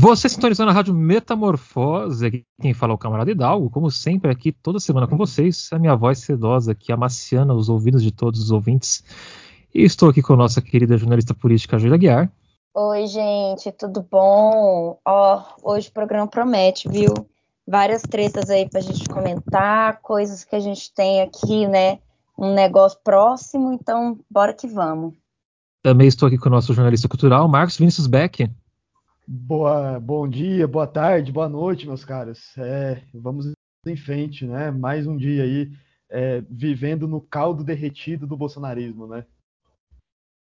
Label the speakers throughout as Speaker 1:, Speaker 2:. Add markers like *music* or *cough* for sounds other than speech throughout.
Speaker 1: Você sintonizou na Rádio Metamorfose, aqui quem fala é o camarada Hidalgo, como sempre aqui toda semana com vocês, a minha voz sedosa que amaciana os ouvidos de todos os ouvintes. E estou aqui com a nossa querida jornalista política Júlia Guiar.
Speaker 2: Oi, gente, tudo bom? Ó, hoje o programa promete, viu? Várias tretas aí pra gente comentar, coisas que a gente tem aqui, né? Um negócio próximo, então bora que vamos.
Speaker 1: Também estou aqui com o nosso jornalista cultural, Marcos Vinícius Beck.
Speaker 3: Boa, bom dia, boa tarde, boa noite, meus caros. É, vamos em frente, né? Mais um dia aí é, vivendo no caldo derretido do bolsonarismo, né?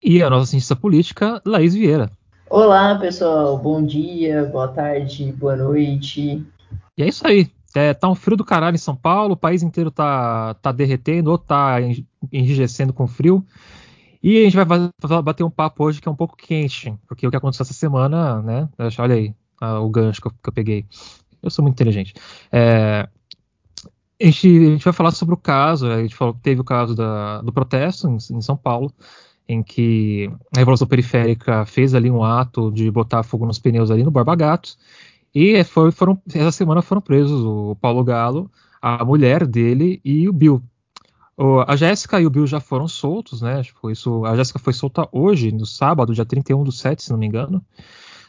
Speaker 1: E a nossa cientista política, Laís Vieira.
Speaker 4: Olá, pessoal. Bom dia, boa tarde, boa noite.
Speaker 1: E é isso aí. É, tá um frio do caralho em São Paulo, o país inteiro tá, tá derretendo ou tá enrijecendo com frio. E a gente vai bater um papo hoje que é um pouco quente, porque o que aconteceu essa semana, né? Olha aí o gancho que eu, que eu, peguei. Eu sou muito inteligente. É, a, gente, a, gente, vai falar sobre o caso, a gente falou, teve o caso da, do protesto em, em, São Paulo, em que a Revolução Periférica fez ali um ato de botar fogo nos pneus ali no Barba Gato, e foi, foram, essa semana foram presos o Paulo Galo, a mulher dele e o Bill, a Jéssica e o Bill já foram soltos, né? Tipo, isso, a Jéssica foi solta hoje, no sábado, dia 31 do 7, se não me engano.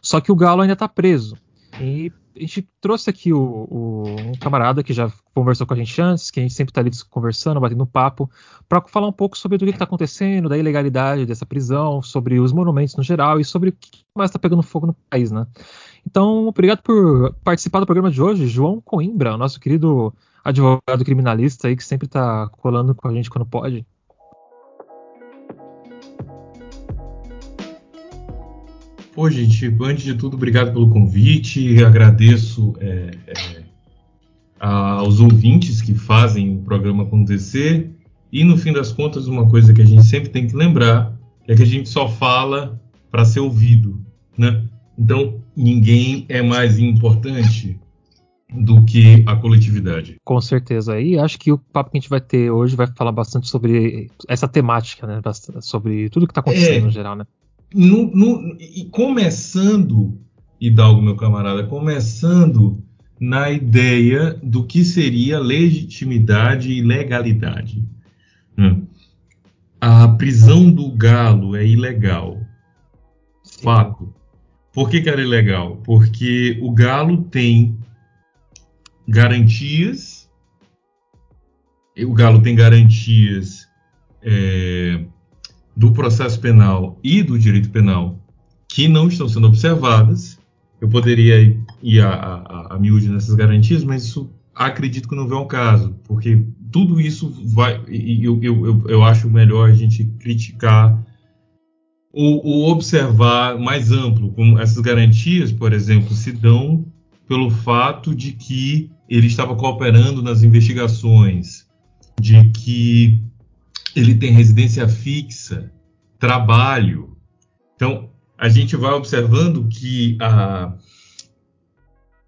Speaker 1: Só que o Galo ainda tá preso. E a gente trouxe aqui o, o, um camarada que já conversou com a gente antes, que a gente sempre tá ali conversando, batendo papo, para falar um pouco sobre o que, está acontecendo, da ilegalidade dessa prisão, sobre os monumentos no geral e sobre o que mais está pegando fogo no país, né? Então, obrigado por participar do programa de hoje, João Coimbra, nosso querido advogado criminalista aí que sempre tá colando com a gente quando pode.
Speaker 5: Pô, gente, antes de tudo, obrigado pelo convite. Agradeço é, é, aos ouvintes que fazem o programa acontecer. E no fim das contas, uma coisa que a gente sempre tem que lembrar é que a gente só fala para ser ouvido, né? Então, ninguém é mais importante do que a coletividade.
Speaker 1: Com certeza. E acho que o papo que a gente vai ter hoje vai falar bastante sobre essa temática, né? Sobre tudo que está acontecendo é, no geral, né?
Speaker 5: No, no, e começando, Hidalgo, meu camarada, começando na ideia do que seria legitimidade e legalidade. Hum. A prisão do galo é ilegal. Sim. Fato. Por que, que era ilegal? Porque o galo tem garantias. O Galo tem garantias é, do processo penal e do direito penal que não estão sendo observadas. Eu poderia ir a, a, a miúde nessas garantias, mas isso acredito que não é o caso, porque tudo isso vai. Eu, eu, eu, eu acho melhor a gente criticar ou, ou, observar mais amplo, como essas garantias, por exemplo, se dão pelo fato de que ele estava cooperando nas investigações, de que ele tem residência fixa, trabalho. Então, a gente vai observando que a,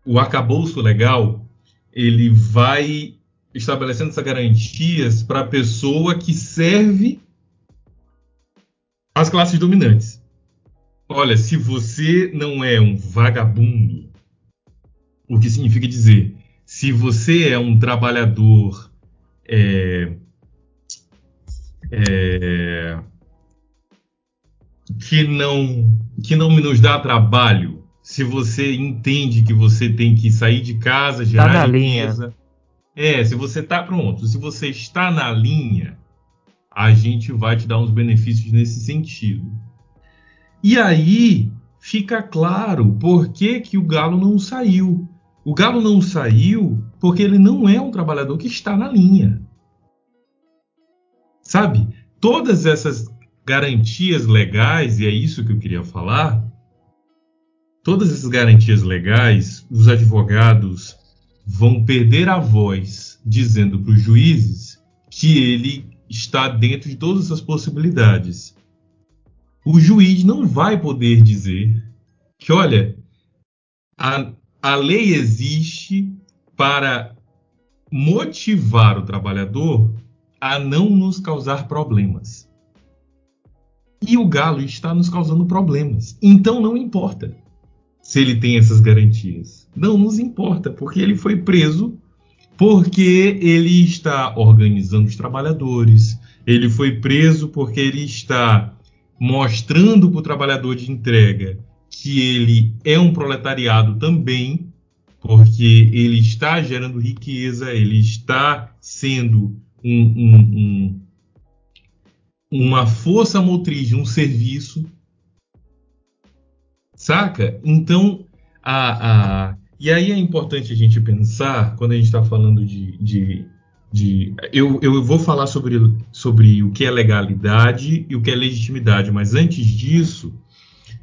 Speaker 5: o arcabouço legal ele vai estabelecendo essas garantias para a pessoa que serve as classes dominantes. Olha, se você não é um vagabundo, o que significa dizer se você é um trabalhador é, é, que não que não nos dá trabalho, se você entende que você tem que sair de casa, gerar tá
Speaker 1: na riqueza, linha.
Speaker 5: é, se você está pronto, se você está na linha, a gente vai te dar uns benefícios nesse sentido. E aí fica claro por que, que o Galo não saiu. O Galo não saiu porque ele não é um trabalhador que está na linha. Sabe? Todas essas garantias legais, e é isso que eu queria falar, todas essas garantias legais, os advogados vão perder a voz dizendo para os juízes que ele está dentro de todas essas possibilidades. O juiz não vai poder dizer que, olha, a, a lei existe para motivar o trabalhador a não nos causar problemas. E o galo está nos causando problemas. Então não importa. se ele tem essas garantias. Não nos importa, porque ele foi preso porque ele está organizando os trabalhadores, ele foi preso porque ele está mostrando para o trabalhador de entrega que ele é um proletariado também, porque ele está gerando riqueza, ele está sendo um, um, um, uma força motriz um serviço, saca? Então, a, a, e aí é importante a gente pensar, quando a gente está falando de, de de. Eu, eu vou falar sobre, sobre o que é legalidade e o que é legitimidade, mas antes disso,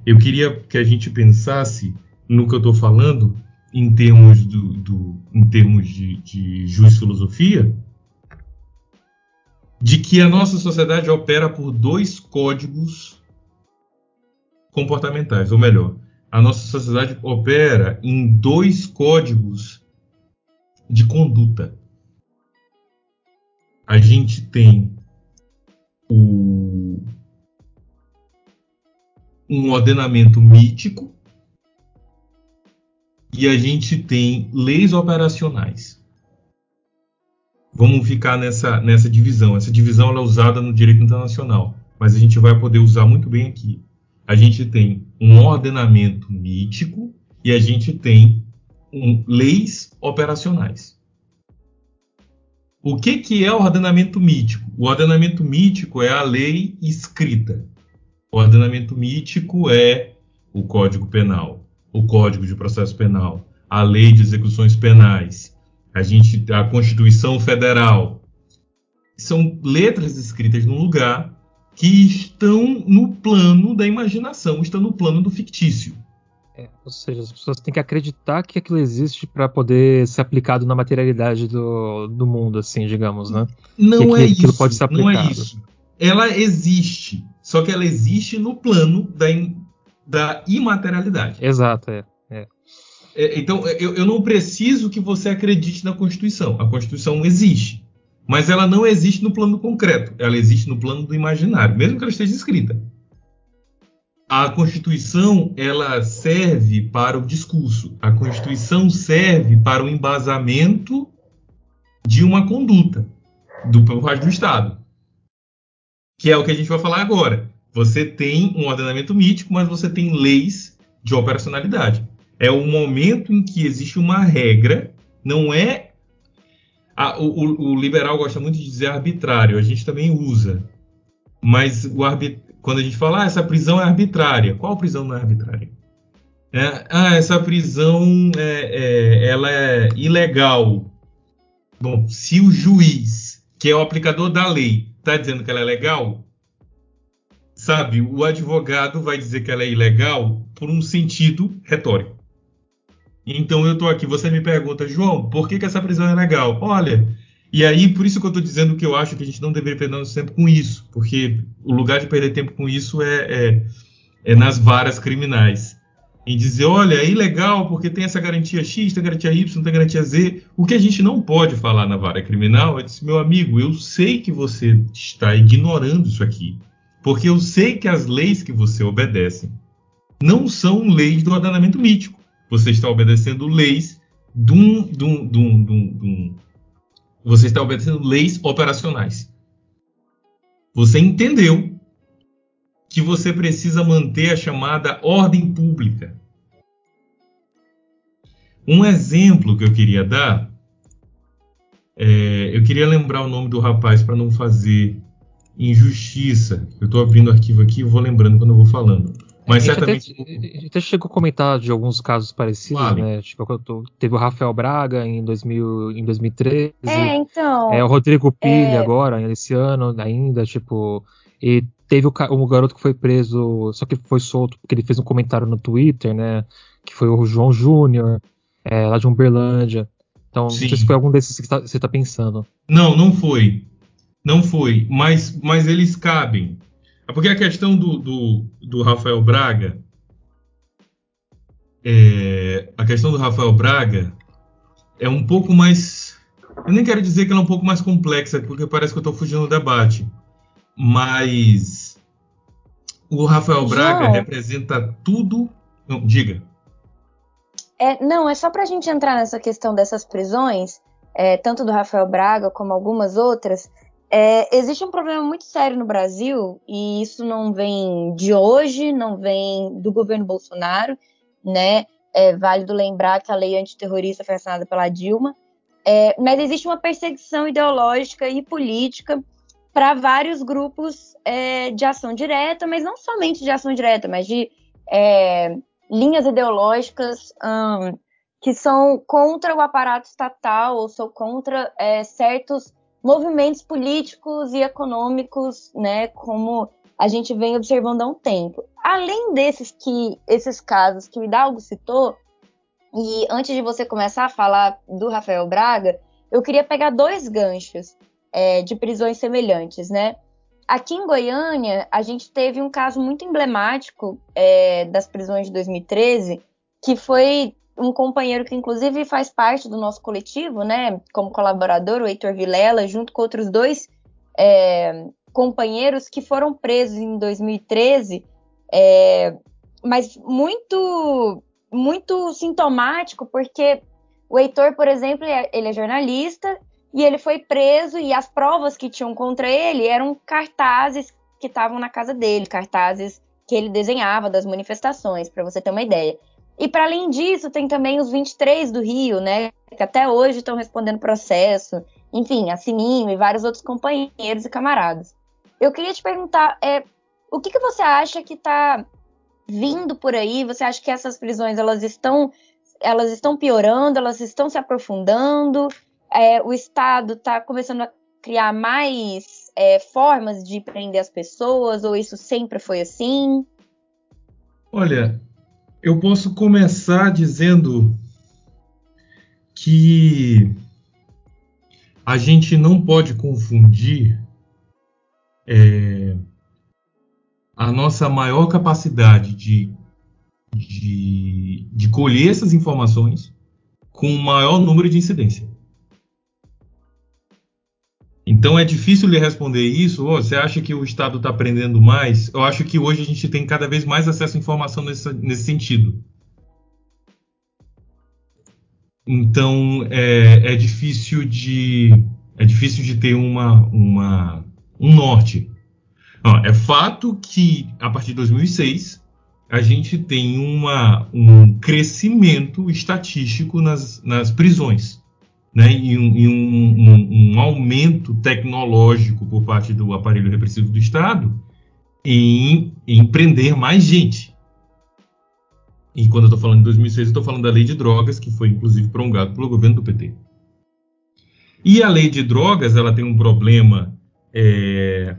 Speaker 5: eu queria que a gente pensasse no que eu estou falando em termos, do, do, em termos de, de filosofia, de que a nossa sociedade opera por dois códigos comportamentais, ou melhor, a nossa sociedade opera em dois códigos de conduta. A gente tem o, um ordenamento mítico e a gente tem leis operacionais. Vamos ficar nessa, nessa divisão. Essa divisão é usada no direito internacional, mas a gente vai poder usar muito bem aqui. A gente tem um ordenamento mítico e a gente tem um, leis operacionais. O que, que é o ordenamento mítico? O ordenamento mítico é a lei escrita. O ordenamento mítico é o Código Penal, o Código de Processo Penal, a Lei de Execuções Penais, a gente, a Constituição Federal. São letras escritas num lugar que estão no plano da imaginação, estão no plano do fictício.
Speaker 1: É, ou seja, as pessoas têm que acreditar que aquilo existe para poder ser aplicado na materialidade do, do mundo, assim, digamos, né?
Speaker 5: Não que, é isso. Pode ser aplicado. Não é isso. Ela existe, só que ela existe no plano da, da imaterialidade.
Speaker 1: Exato, é.
Speaker 5: é. é então, eu, eu não preciso que você acredite na Constituição. A Constituição existe. Mas ela não existe no plano concreto. Ela existe no plano do imaginário, mesmo que ela esteja escrita a Constituição ela serve para o discurso. A Constituição serve para o embasamento de uma conduta do por parte do Estado, que é o que a gente vai falar agora. Você tem um ordenamento mítico, mas você tem leis de operacionalidade. É o momento em que existe uma regra, não é a, o, o, liberal gosta muito de dizer arbitrário, a gente também usa, mas o arbitrário quando a gente fala, ah, essa prisão é arbitrária. Qual prisão não é arbitrária? É, ah, essa prisão é, é, ela é ilegal. Bom, se o juiz, que é o aplicador da lei, está dizendo que ela é legal, sabe, o advogado vai dizer que ela é ilegal por um sentido retórico. Então eu estou aqui, você me pergunta, João, por que, que essa prisão é legal? Olha, e aí, por isso que eu estou dizendo que eu acho que a gente não deveria perder nosso tempo com isso, porque o lugar de perder tempo com isso é, é, é nas varas criminais. Em dizer, olha, é ilegal porque tem essa garantia X, tem garantia Y, tem garantia Z. O que a gente não pode falar na vara criminal é dizer, meu amigo, eu sei que você está ignorando isso aqui, porque eu sei que as leis que você obedece não são leis do ordenamento mítico. Você está obedecendo leis de um, de um, de um, de um você está obedecendo leis operacionais. Você entendeu que você precisa manter a chamada ordem pública. Um exemplo que eu queria dar, é, eu queria lembrar o nome do rapaz para não fazer injustiça. Eu estou abrindo o arquivo aqui e vou lembrando quando eu vou falando. Mas
Speaker 1: a
Speaker 5: certamente.
Speaker 1: Até, a gente até chegou a comentar de alguns casos parecidos, vale. né? Tipo, teve o Rafael Braga em, 2000, em 2013.
Speaker 2: É, então.
Speaker 1: É, o Rodrigo Pilha é... agora, esse ano ainda, tipo. E teve o, um garoto que foi preso, só que foi solto porque ele fez um comentário no Twitter, né? Que foi o João Júnior, é, lá de Umberlândia. Então, Sim. não sei se foi algum desses que tá, você está pensando.
Speaker 5: Não, não foi. Não foi. Mas, mas eles cabem. É porque a questão do, do, do Rafael Braga. É, a questão do Rafael Braga é um pouco mais. Eu nem quero dizer que ela é um pouco mais complexa, porque parece que eu estou fugindo do debate. Mas o Rafael Braga João. representa tudo. Não, diga.
Speaker 2: É, não, é só para a gente entrar nessa questão dessas prisões, é, tanto do Rafael Braga como algumas outras. É, existe um problema muito sério no Brasil, e isso não vem de hoje, não vem do governo Bolsonaro, né? É válido lembrar que a lei antiterrorista foi assinada pela Dilma, é, mas existe uma perseguição ideológica e política para vários grupos é, de ação direta, mas não somente de ação direta, mas de é, linhas ideológicas que são contra o aparato estatal ou são contra é, certos movimentos políticos e econômicos, né, como a gente vem observando há um tempo. Além desses que esses casos que o Hidalgo citou, e antes de você começar a falar do Rafael Braga, eu queria pegar dois ganchos é, de prisões semelhantes, né? Aqui em Goiânia, a gente teve um caso muito emblemático é, das prisões de 2013, que foi um companheiro que inclusive faz parte do nosso coletivo, né, como colaborador, o Heitor Vilela, junto com outros dois é, companheiros que foram presos em 2013, é, mas muito muito sintomático, porque o Heitor, por exemplo, ele é jornalista e ele foi preso e as provas que tinham contra ele eram cartazes que estavam na casa dele, cartazes que ele desenhava das manifestações, para você ter uma ideia. E para além disso, tem também os 23 do Rio, né, que até hoje estão respondendo processo, enfim, a Sininho e vários outros companheiros e camaradas. Eu queria te perguntar, é, o que, que você acha que está vindo por aí? Você acha que essas prisões elas estão elas estão piorando, elas estão se aprofundando? É, o Estado está começando a criar mais é, formas de prender as pessoas, ou isso sempre foi assim?
Speaker 5: Olha, eu posso começar dizendo que a gente não pode confundir é, a nossa maior capacidade de, de, de colher essas informações com o maior número de incidência. Então é difícil lhe responder isso. Oh, você acha que o Estado está aprendendo mais? Eu acho que hoje a gente tem cada vez mais acesso à informação nesse, nesse sentido. Então é, é, difícil de é difícil de ter uma, uma um norte é fato que, a partir de 2006, a gente tem uma, um crescimento estatístico nas, nas prisões. Né, e, um, um, um, um, aumento tecnológico por parte do aparelho repressivo do Estado em, em prender mais gente. E quando eu estou falando de 2006, eu estou falando da lei de drogas, que foi inclusive promulgada pelo governo do PT. E a lei de drogas, ela tem um problema é,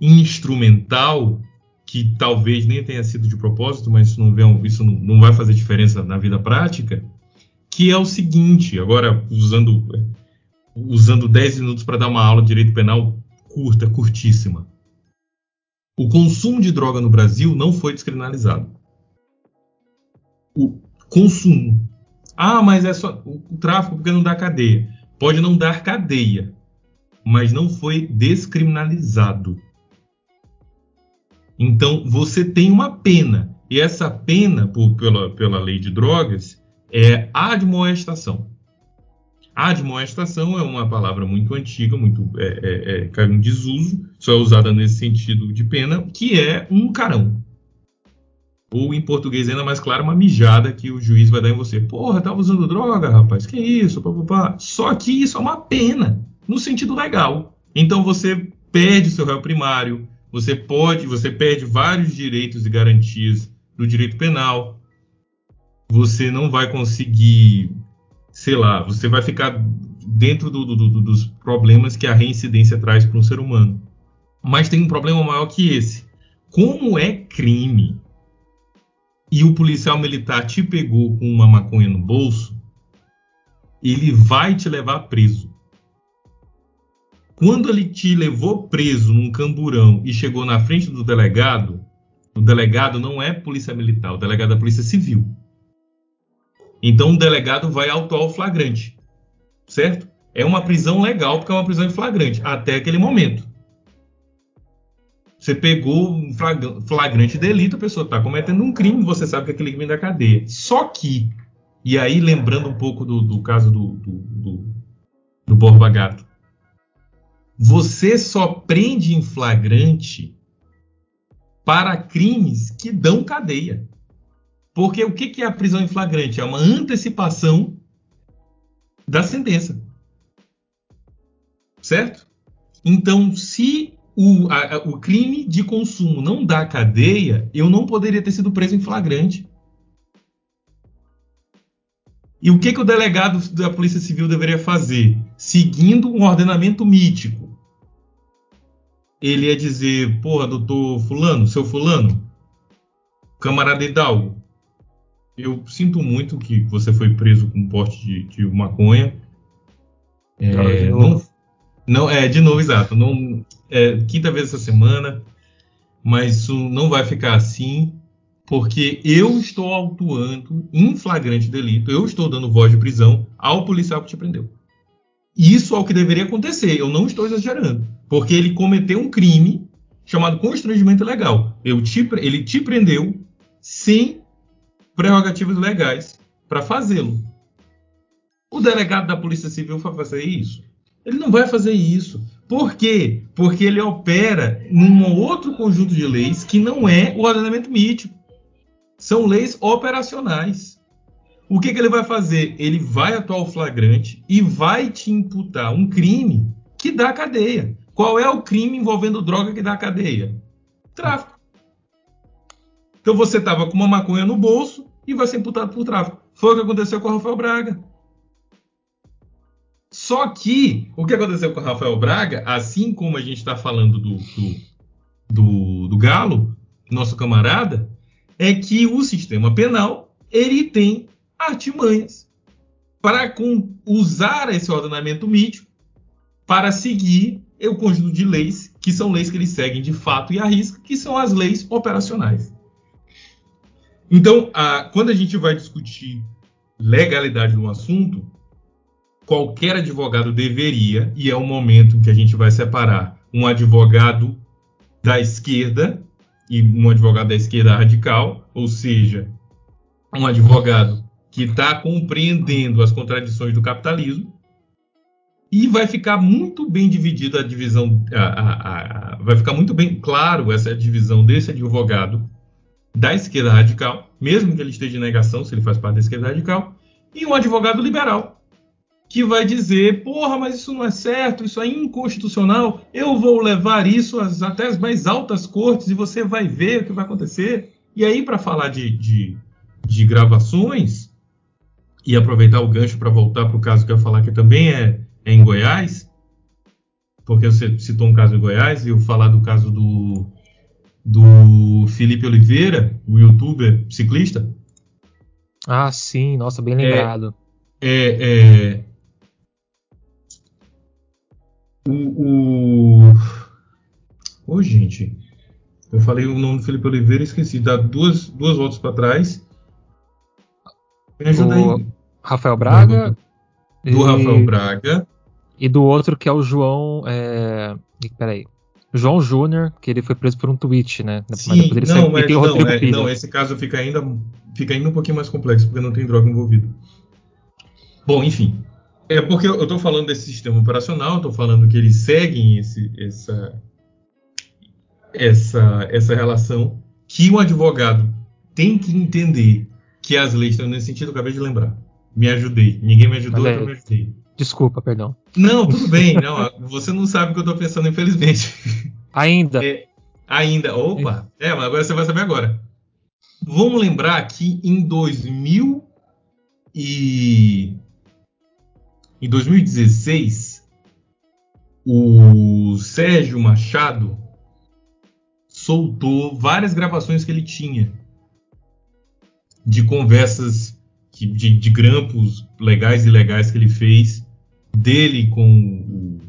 Speaker 5: instrumental que talvez nem tenha sido de propósito, mas isso não, vem, isso não, não vai fazer diferença na vida prática, que é o seguinte, agora usando usando 10 minutos para dar uma aula de direito penal curta, curtíssima. O consumo de droga no Brasil não foi descriminalizado. O consumo. Ah, mas é só o tráfico porque não dá cadeia. Pode não dar cadeia, mas não foi descriminalizado. Então, você tem uma pena, e essa pena, por, pela, pela lei de drogas, é admoestação. Admoestação é uma palavra muito antiga, muito é, é, é, em desuso, só é usada nesse sentido de pena, que é um carão. Ou em português ainda mais claro, uma mijada que o juiz vai dar em você. Porra, tava usando droga, rapaz, que isso. Só que isso é uma pena, no sentido legal. Então você perde seu réu primário, você pode, você perde vários direitos e garantias do direito penal. Você não vai conseguir, sei lá, você vai ficar dentro do, do, do, dos problemas que a reincidência traz para um ser humano. Mas tem um problema maior que esse. Como é crime e o policial militar te pegou com uma maconha no bolso, ele vai te levar preso. Quando ele te levou preso num camburão e chegou na frente do delegado, o delegado não é polícia militar, o delegado é polícia civil. Então o delegado vai autuar o flagrante, certo? É uma prisão legal porque é uma prisão em flagrante, até aquele momento. Você pegou um flagrante delito, a pessoa está cometendo um crime, você sabe que aquele crime é da cadeia. Só que E aí, lembrando um pouco do, do caso do, do, do, do Borba Gato, você só prende em flagrante para crimes que dão cadeia. Porque o que é a prisão em flagrante? É uma antecipação da sentença. Certo? Então, se o, a, o crime de consumo não dá cadeia, eu não poderia ter sido preso em flagrante. E o que, que o delegado da Polícia Civil deveria fazer? Seguindo um ordenamento mítico. Ele ia dizer, porra, doutor Fulano, seu Fulano, camarada Hidalgo, eu sinto muito que você foi preso com porte de, de maconha. É, não, não, é, de novo, exato. Não, é, quinta vez essa semana, mas isso não vai ficar assim, porque eu estou autuando em flagrante delito, eu estou dando voz de prisão ao policial que te prendeu. Isso é o que deveria acontecer, eu não estou exagerando, porque ele cometeu um crime chamado constrangimento ilegal. Eu te, ele te prendeu sem prerrogativas legais para fazê-lo. O delegado da Polícia Civil vai fazer isso? Ele não vai fazer isso. Por quê? Porque ele opera num outro conjunto de leis que não é o ordenamento mítico. São leis operacionais. O que, que ele vai fazer? Ele vai atuar o flagrante e vai te imputar um crime que dá cadeia. Qual é o crime envolvendo droga que dá cadeia? Tráfico. Então você estava com uma maconha no bolso e vai ser imputado por tráfico. Foi o que aconteceu com o Rafael Braga. Só que o que aconteceu com o Rafael Braga, assim como a gente está falando do, do, do, do Galo, nosso camarada, é que o sistema penal ele tem artimanhas para usar esse ordenamento mítico para seguir o conjunto de leis que são leis que eles seguem de fato e à risca, que são as leis operacionais. Então, a, quando a gente vai discutir legalidade no assunto, qualquer advogado deveria, e é o momento em que a gente vai separar um advogado da esquerda e um advogado da esquerda radical, ou seja, um advogado que está compreendendo as contradições do capitalismo, e vai ficar muito bem dividida a divisão, a, a, vai ficar muito bem claro essa divisão desse advogado da esquerda radical, mesmo que ele esteja em negação se ele faz parte da esquerda radical, e um advogado liberal, que vai dizer: porra, mas isso não é certo, isso é inconstitucional, eu vou levar isso às, até as mais altas cortes e você vai ver o que vai acontecer. E aí, para falar de, de, de, gravações, e aproveitar o gancho para voltar para o caso que eu ia falar que também é, é em Goiás, porque você citou um caso em Goiás, e eu falar do caso do do Felipe Oliveira, o youtuber ciclista.
Speaker 1: Ah, sim, nossa, bem lembrado.
Speaker 5: É, é, é o, o... Ô, gente, eu falei o nome do Felipe Oliveira e esqueci. Dá duas, duas voltas para trás.
Speaker 1: Me ajuda o aí. Rafael Braga.
Speaker 5: Do, do e... Rafael Braga.
Speaker 1: E do outro que é o João. É... Peraí. João Júnior, que ele foi preso por um tweet, né?
Speaker 5: Sim, mas não, mas, não, é, não, esse caso fica ainda, fica ainda um pouquinho mais complexo, porque não tem droga envolvida. Bom, enfim. É porque eu estou falando desse sistema operacional, estou falando que eles seguem esse, essa, essa, essa relação, que o advogado tem que entender que as leis estão nesse sentido, eu acabei de lembrar. Me ajudei. Ninguém me ajudou, então eu me ajudei.
Speaker 1: Desculpa, perdão.
Speaker 5: Não, tudo bem. Não, você não sabe o que eu estou pensando, infelizmente.
Speaker 1: Ainda.
Speaker 5: É, ainda. Opa! É, mas agora você vai saber agora. Vamos lembrar que em 2000 e em 2016 o Sérgio Machado soltou várias gravações que ele tinha de conversas de, de grampos legais e ilegais que ele fez dele com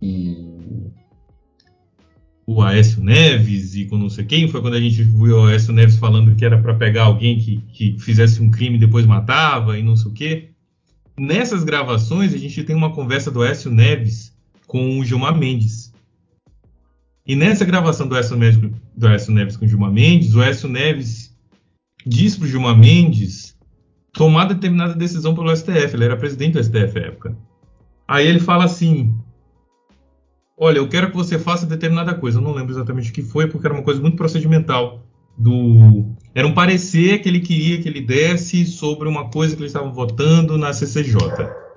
Speaker 5: o, o, o Aécio Neves e com não sei quem. Foi quando a gente viu o Aécio Neves falando que era para pegar alguém que, que fizesse um crime e depois matava e não sei o quê. Nessas gravações, a gente tem uma conversa do Aécio Neves com o Gilmar Mendes. E nessa gravação do Aécio Neves, do Aécio Neves com o Gilmar Mendes, o Aécio Neves diz para o Gilmar Mendes tomar determinada decisão pelo STF. Ele era presidente do STF na época. Aí ele fala assim: Olha, eu quero que você faça determinada coisa. Eu não lembro exatamente o que foi, porque era uma coisa muito procedimental. Do era um parecer que ele queria que ele desse sobre uma coisa que eles estavam votando na CCJ,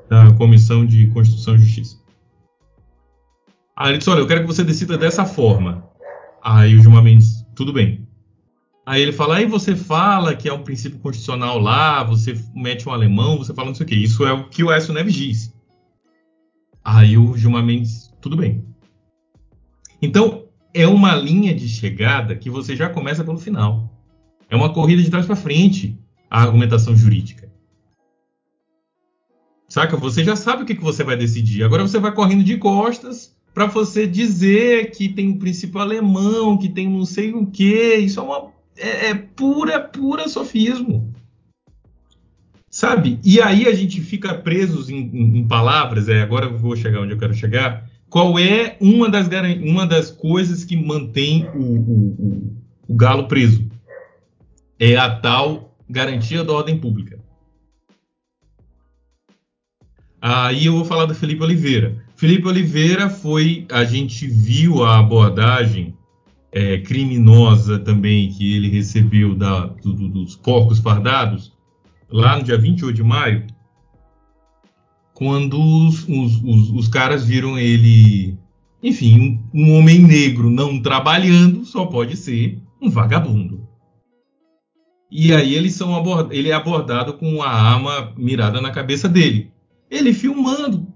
Speaker 5: na Comissão de Constituição e Justiça. Aí ele disse: Olha, eu quero que você decida dessa forma. Aí o Gilmar Mendes, tudo bem. Aí ele fala, aí você fala que é um princípio constitucional lá, você mete um alemão, você fala não sei o quê. Isso é o que o Écio Neves diz. Aí o Gilmar Mendes, tudo bem. Então, é uma linha de chegada que você já começa pelo final. É uma corrida de trás para frente a argumentação jurídica. Saca? Você já sabe o que, que você vai decidir. Agora você vai correndo de costas para você dizer que tem um princípio alemão, que tem não sei o que. Isso é uma é, é pura, pura sofismo. Sabe? E aí a gente fica presos em, em, em, palavras, é, agora eu vou chegar onde eu quero chegar. Qual é uma das, uma das coisas que mantém o, o, o, o galo preso? É a tal garantia da ordem pública. Aí eu vou falar do Felipe Oliveira. Felipe Oliveira foi, a gente viu a abordagem é, criminosa também que ele recebeu da, do, do, dos porcos fardados, lá no dia 28 de maio, quando os, os, os, os caras viram ele. Enfim, um, um, homem negro não trabalhando só pode ser um vagabundo. E aí eles são abord, ele é abordado com a arma mirada na cabeça dele. Ele filmando,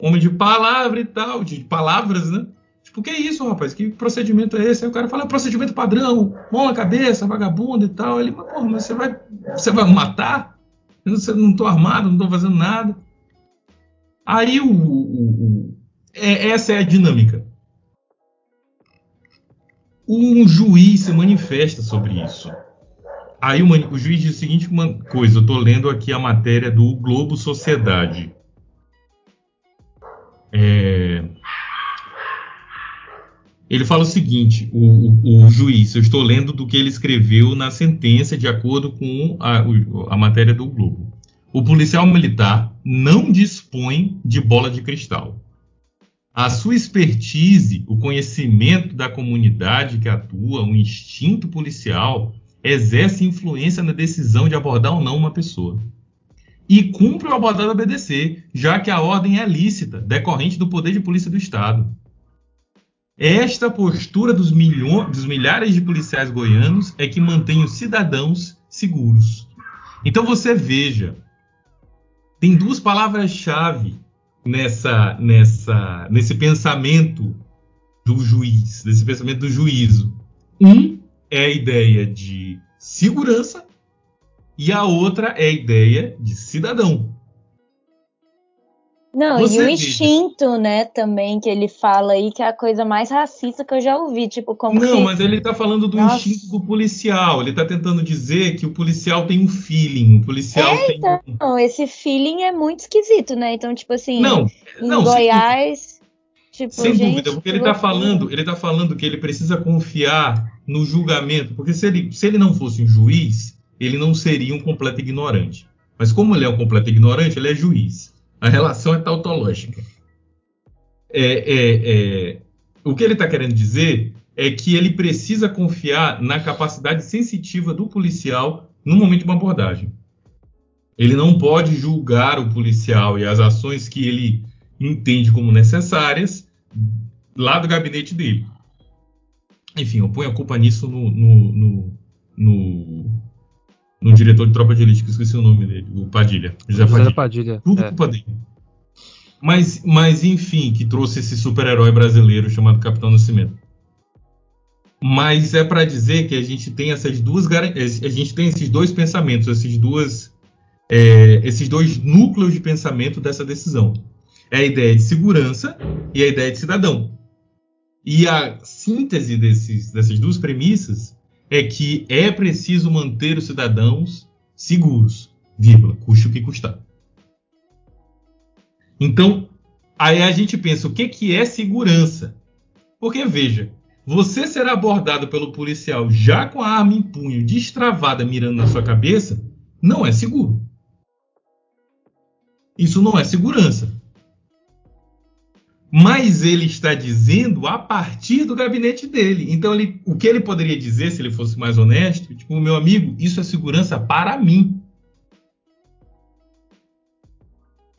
Speaker 5: homem de palavra e tal, de palavras, né? Tipo, que é isso, rapaz? Que procedimento é esse? Aí o cara fala, é procedimento padrão, mão na cabeça, vagabundo e tal. Ele, mas porra, mas você vai, você vai matar? Eu não, tô armado, não tô fazendo nada. Aí o, o, o é, essa é a dinâmica. Um juiz se manifesta sobre isso. Aí o, o juiz diz a seguinte coisa: eu estou lendo aqui a matéria do Globo Sociedade. É, ele fala o seguinte: o, o, o, juiz, eu estou lendo do que ele escreveu na sentença, de acordo com a, a matéria do Globo. O policial militar não dispõe de bola de cristal. A sua expertise, o conhecimento da comunidade que atua, o instinto policial, exerce influência na decisão de abordar ou não uma pessoa. E cumpre o abordado obedecer, já que a ordem é lícita, decorrente do poder de polícia do Estado. Esta postura dos, dos milhares de policiais goianos é que mantém os cidadãos seguros. Então você veja, tem duas palavras-chave nessa, nessa, nesse pensamento do juiz, nesse pensamento do juízo. Um é a ideia de segurança e a outra é a ideia de cidadão.
Speaker 2: Não, Você e o instinto, né, também, que ele fala aí, que é a coisa mais racista que eu já ouvi, tipo, como
Speaker 5: Não,
Speaker 2: se...
Speaker 5: mas ele tá falando do Nossa. instinto do policial, ele tá tentando dizer que o policial tem um feeling, o policial é, tem...
Speaker 2: então, esse feeling é muito esquisito, né, então, tipo assim,
Speaker 5: não,
Speaker 2: em
Speaker 5: não,
Speaker 2: Goiás,
Speaker 5: sem tipo, Sem gente, dúvida, porque ele tá falando, ele tá falando que ele precisa confiar no julgamento, porque se ele, se ele não fosse um juiz, ele não seria um completo ignorante. Mas como ele é um completo ignorante, ele é juiz. A relação é tautológica. É, é, é, o que ele está querendo dizer é que ele precisa confiar na capacidade sensitiva do policial no momento de uma abordagem. Ele não pode julgar o policial e as ações que ele entende como necessárias lá do gabinete dele. Enfim, eu ponho a culpa nisso no, no, no, no no diretor de Tropa de Elite, que eu esqueci o nome dele, o Padilha.
Speaker 1: José, José Padilha. Padilha.
Speaker 5: Tudo é. culpa dele. Mas, mas, enfim, que trouxe esse super-herói brasileiro chamado Capitão Nascimento. Mas é para dizer que a gente tem essas duas a gente tem esses dois pensamentos, esses duas é, esses dois núcleos de pensamento dessa decisão. É a ideia de segurança e a ideia de cidadão. E a síntese desses, dessas duas premissas é que é preciso manter os cidadãos seguros, vírgula, custe o que custar. Então, aí a gente pensa, o que, que é segurança? Porque, veja, você será abordado pelo policial já com a arma em punho, destravada, mirando na sua cabeça, não é seguro. Isso não é segurança. Mas ele está dizendo a partir do gabinete dele. Então, ele, o que ele poderia dizer, se ele fosse mais honesto, tipo, meu amigo, isso é segurança para mim.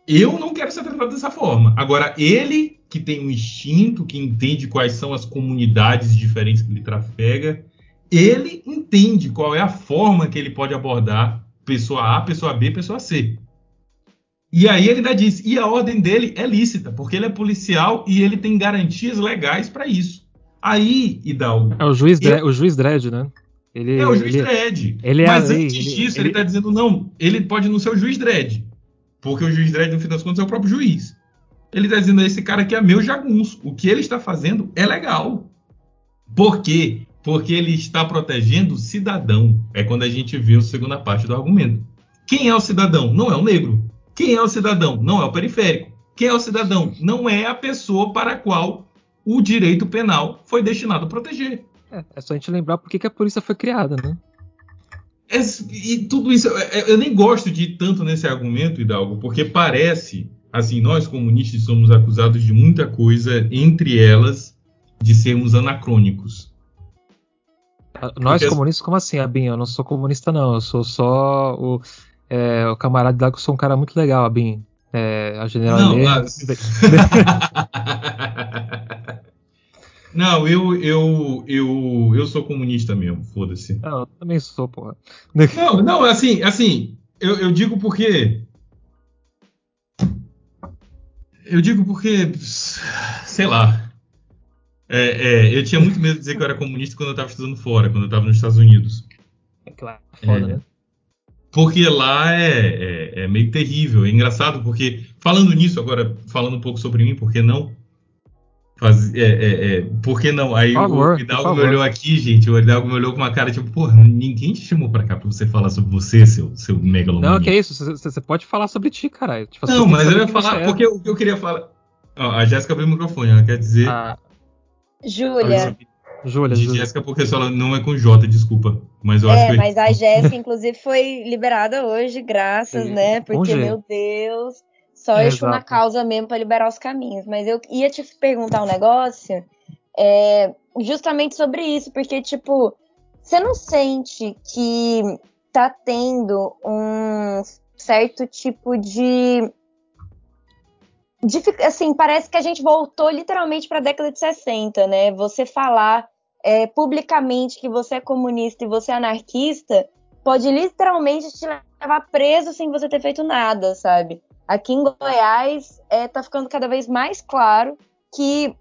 Speaker 5: Eu não quero ser tratado dessa forma. Agora, ele que tem um instinto, que entende quais são as comunidades diferentes que ele trafega, ele entende qual é a forma que ele pode abordar pessoa A, pessoa B, pessoa C. E aí ele ainda diz, e a ordem dele é lícita, porque ele é policial e ele tem garantias legais para isso. Aí, Hidalgo...
Speaker 1: É o juiz, eu, o juiz Dredd, né?
Speaker 5: Ele, é o juiz ele, Dredd.
Speaker 1: Ele é
Speaker 5: Mas
Speaker 1: lei,
Speaker 5: antes ele, disso, ele está dizendo, não, ele pode não ser o juiz Dredd. Porque o juiz Dredd, no fim das contas, é o próprio juiz. Ele está dizendo, esse cara aqui é meu jagunço. O que ele está fazendo é legal. Por quê? Porque ele está protegendo o cidadão. É quando a gente vê a segunda parte do argumento. Quem é o cidadão? Não é o negro. Quem é o cidadão? Não é o periférico. Quem é o cidadão? Não é a pessoa para a qual o direito penal foi destinado a proteger.
Speaker 1: É, é só a gente lembrar por que, a polícia foi criada, né?
Speaker 5: É, e tudo isso, eu nem gosto de ir tanto nesse argumento, Hidalgo, porque parece, assim, nós comunistas somos acusados de muita coisa, entre elas de sermos anacrônicos.
Speaker 1: Nós porque comunistas, como assim, Abin? Eu não sou comunista, não. Eu sou só o é, o camarada lá que eu sou um cara muito legal, Abin. É, a general
Speaker 5: Não, *laughs* Não, eu, eu, eu, eu sou comunista mesmo, foda-se.
Speaker 1: Não, eu também sou, porra. *laughs*
Speaker 5: Não, não, assim, assim, eu, eu digo porque. Eu digo porque, sei lá. É, é, eu tinha muito medo de dizer que eu era comunista quando eu estava estudando fora, quando eu estava nos Estados Unidos.
Speaker 1: É claro, foda, é, né?
Speaker 5: Porque lá é, é, é, meio terrível. É engraçado porque, falando nisso, agora falando um pouco sobre mim, por que não? Faz, é, é, é por que não? Aí favor, o Hidalgo me olhou aqui, gente. O Hidalgo me olhou com uma cara tipo, porra, ninguém te chamou pra cá pra você falar sobre você, seu, seu megalomania.
Speaker 1: Não, que é isso. Você pode falar sobre ti, caralho.
Speaker 5: Tipo, não, mas eu ia falar, porque o que eu queria falar. Ó, a Jéssica abriu o microfone, ela quer dizer. Ah.
Speaker 2: Júlia.
Speaker 1: Júlia,
Speaker 5: de Jéssica, porque só não é com J, desculpa. Mas eu
Speaker 2: é,
Speaker 5: acho que...
Speaker 2: mas a Jéssica, *laughs* inclusive, foi liberada hoje, graças, Sim. né? Porque, meu Deus, só é, Exu na causa mesmo para liberar os caminhos. Mas eu ia te perguntar um negócio é, justamente sobre isso, porque, tipo, você não sente que tá tendo um certo tipo de de, assim, parece que a gente voltou literalmente para a década de 60, né? Você falar é, publicamente que você é comunista e você é anarquista pode literalmente te levar preso sem você ter feito nada, sabe? Aqui em Goiás é, tá ficando cada vez mais claro que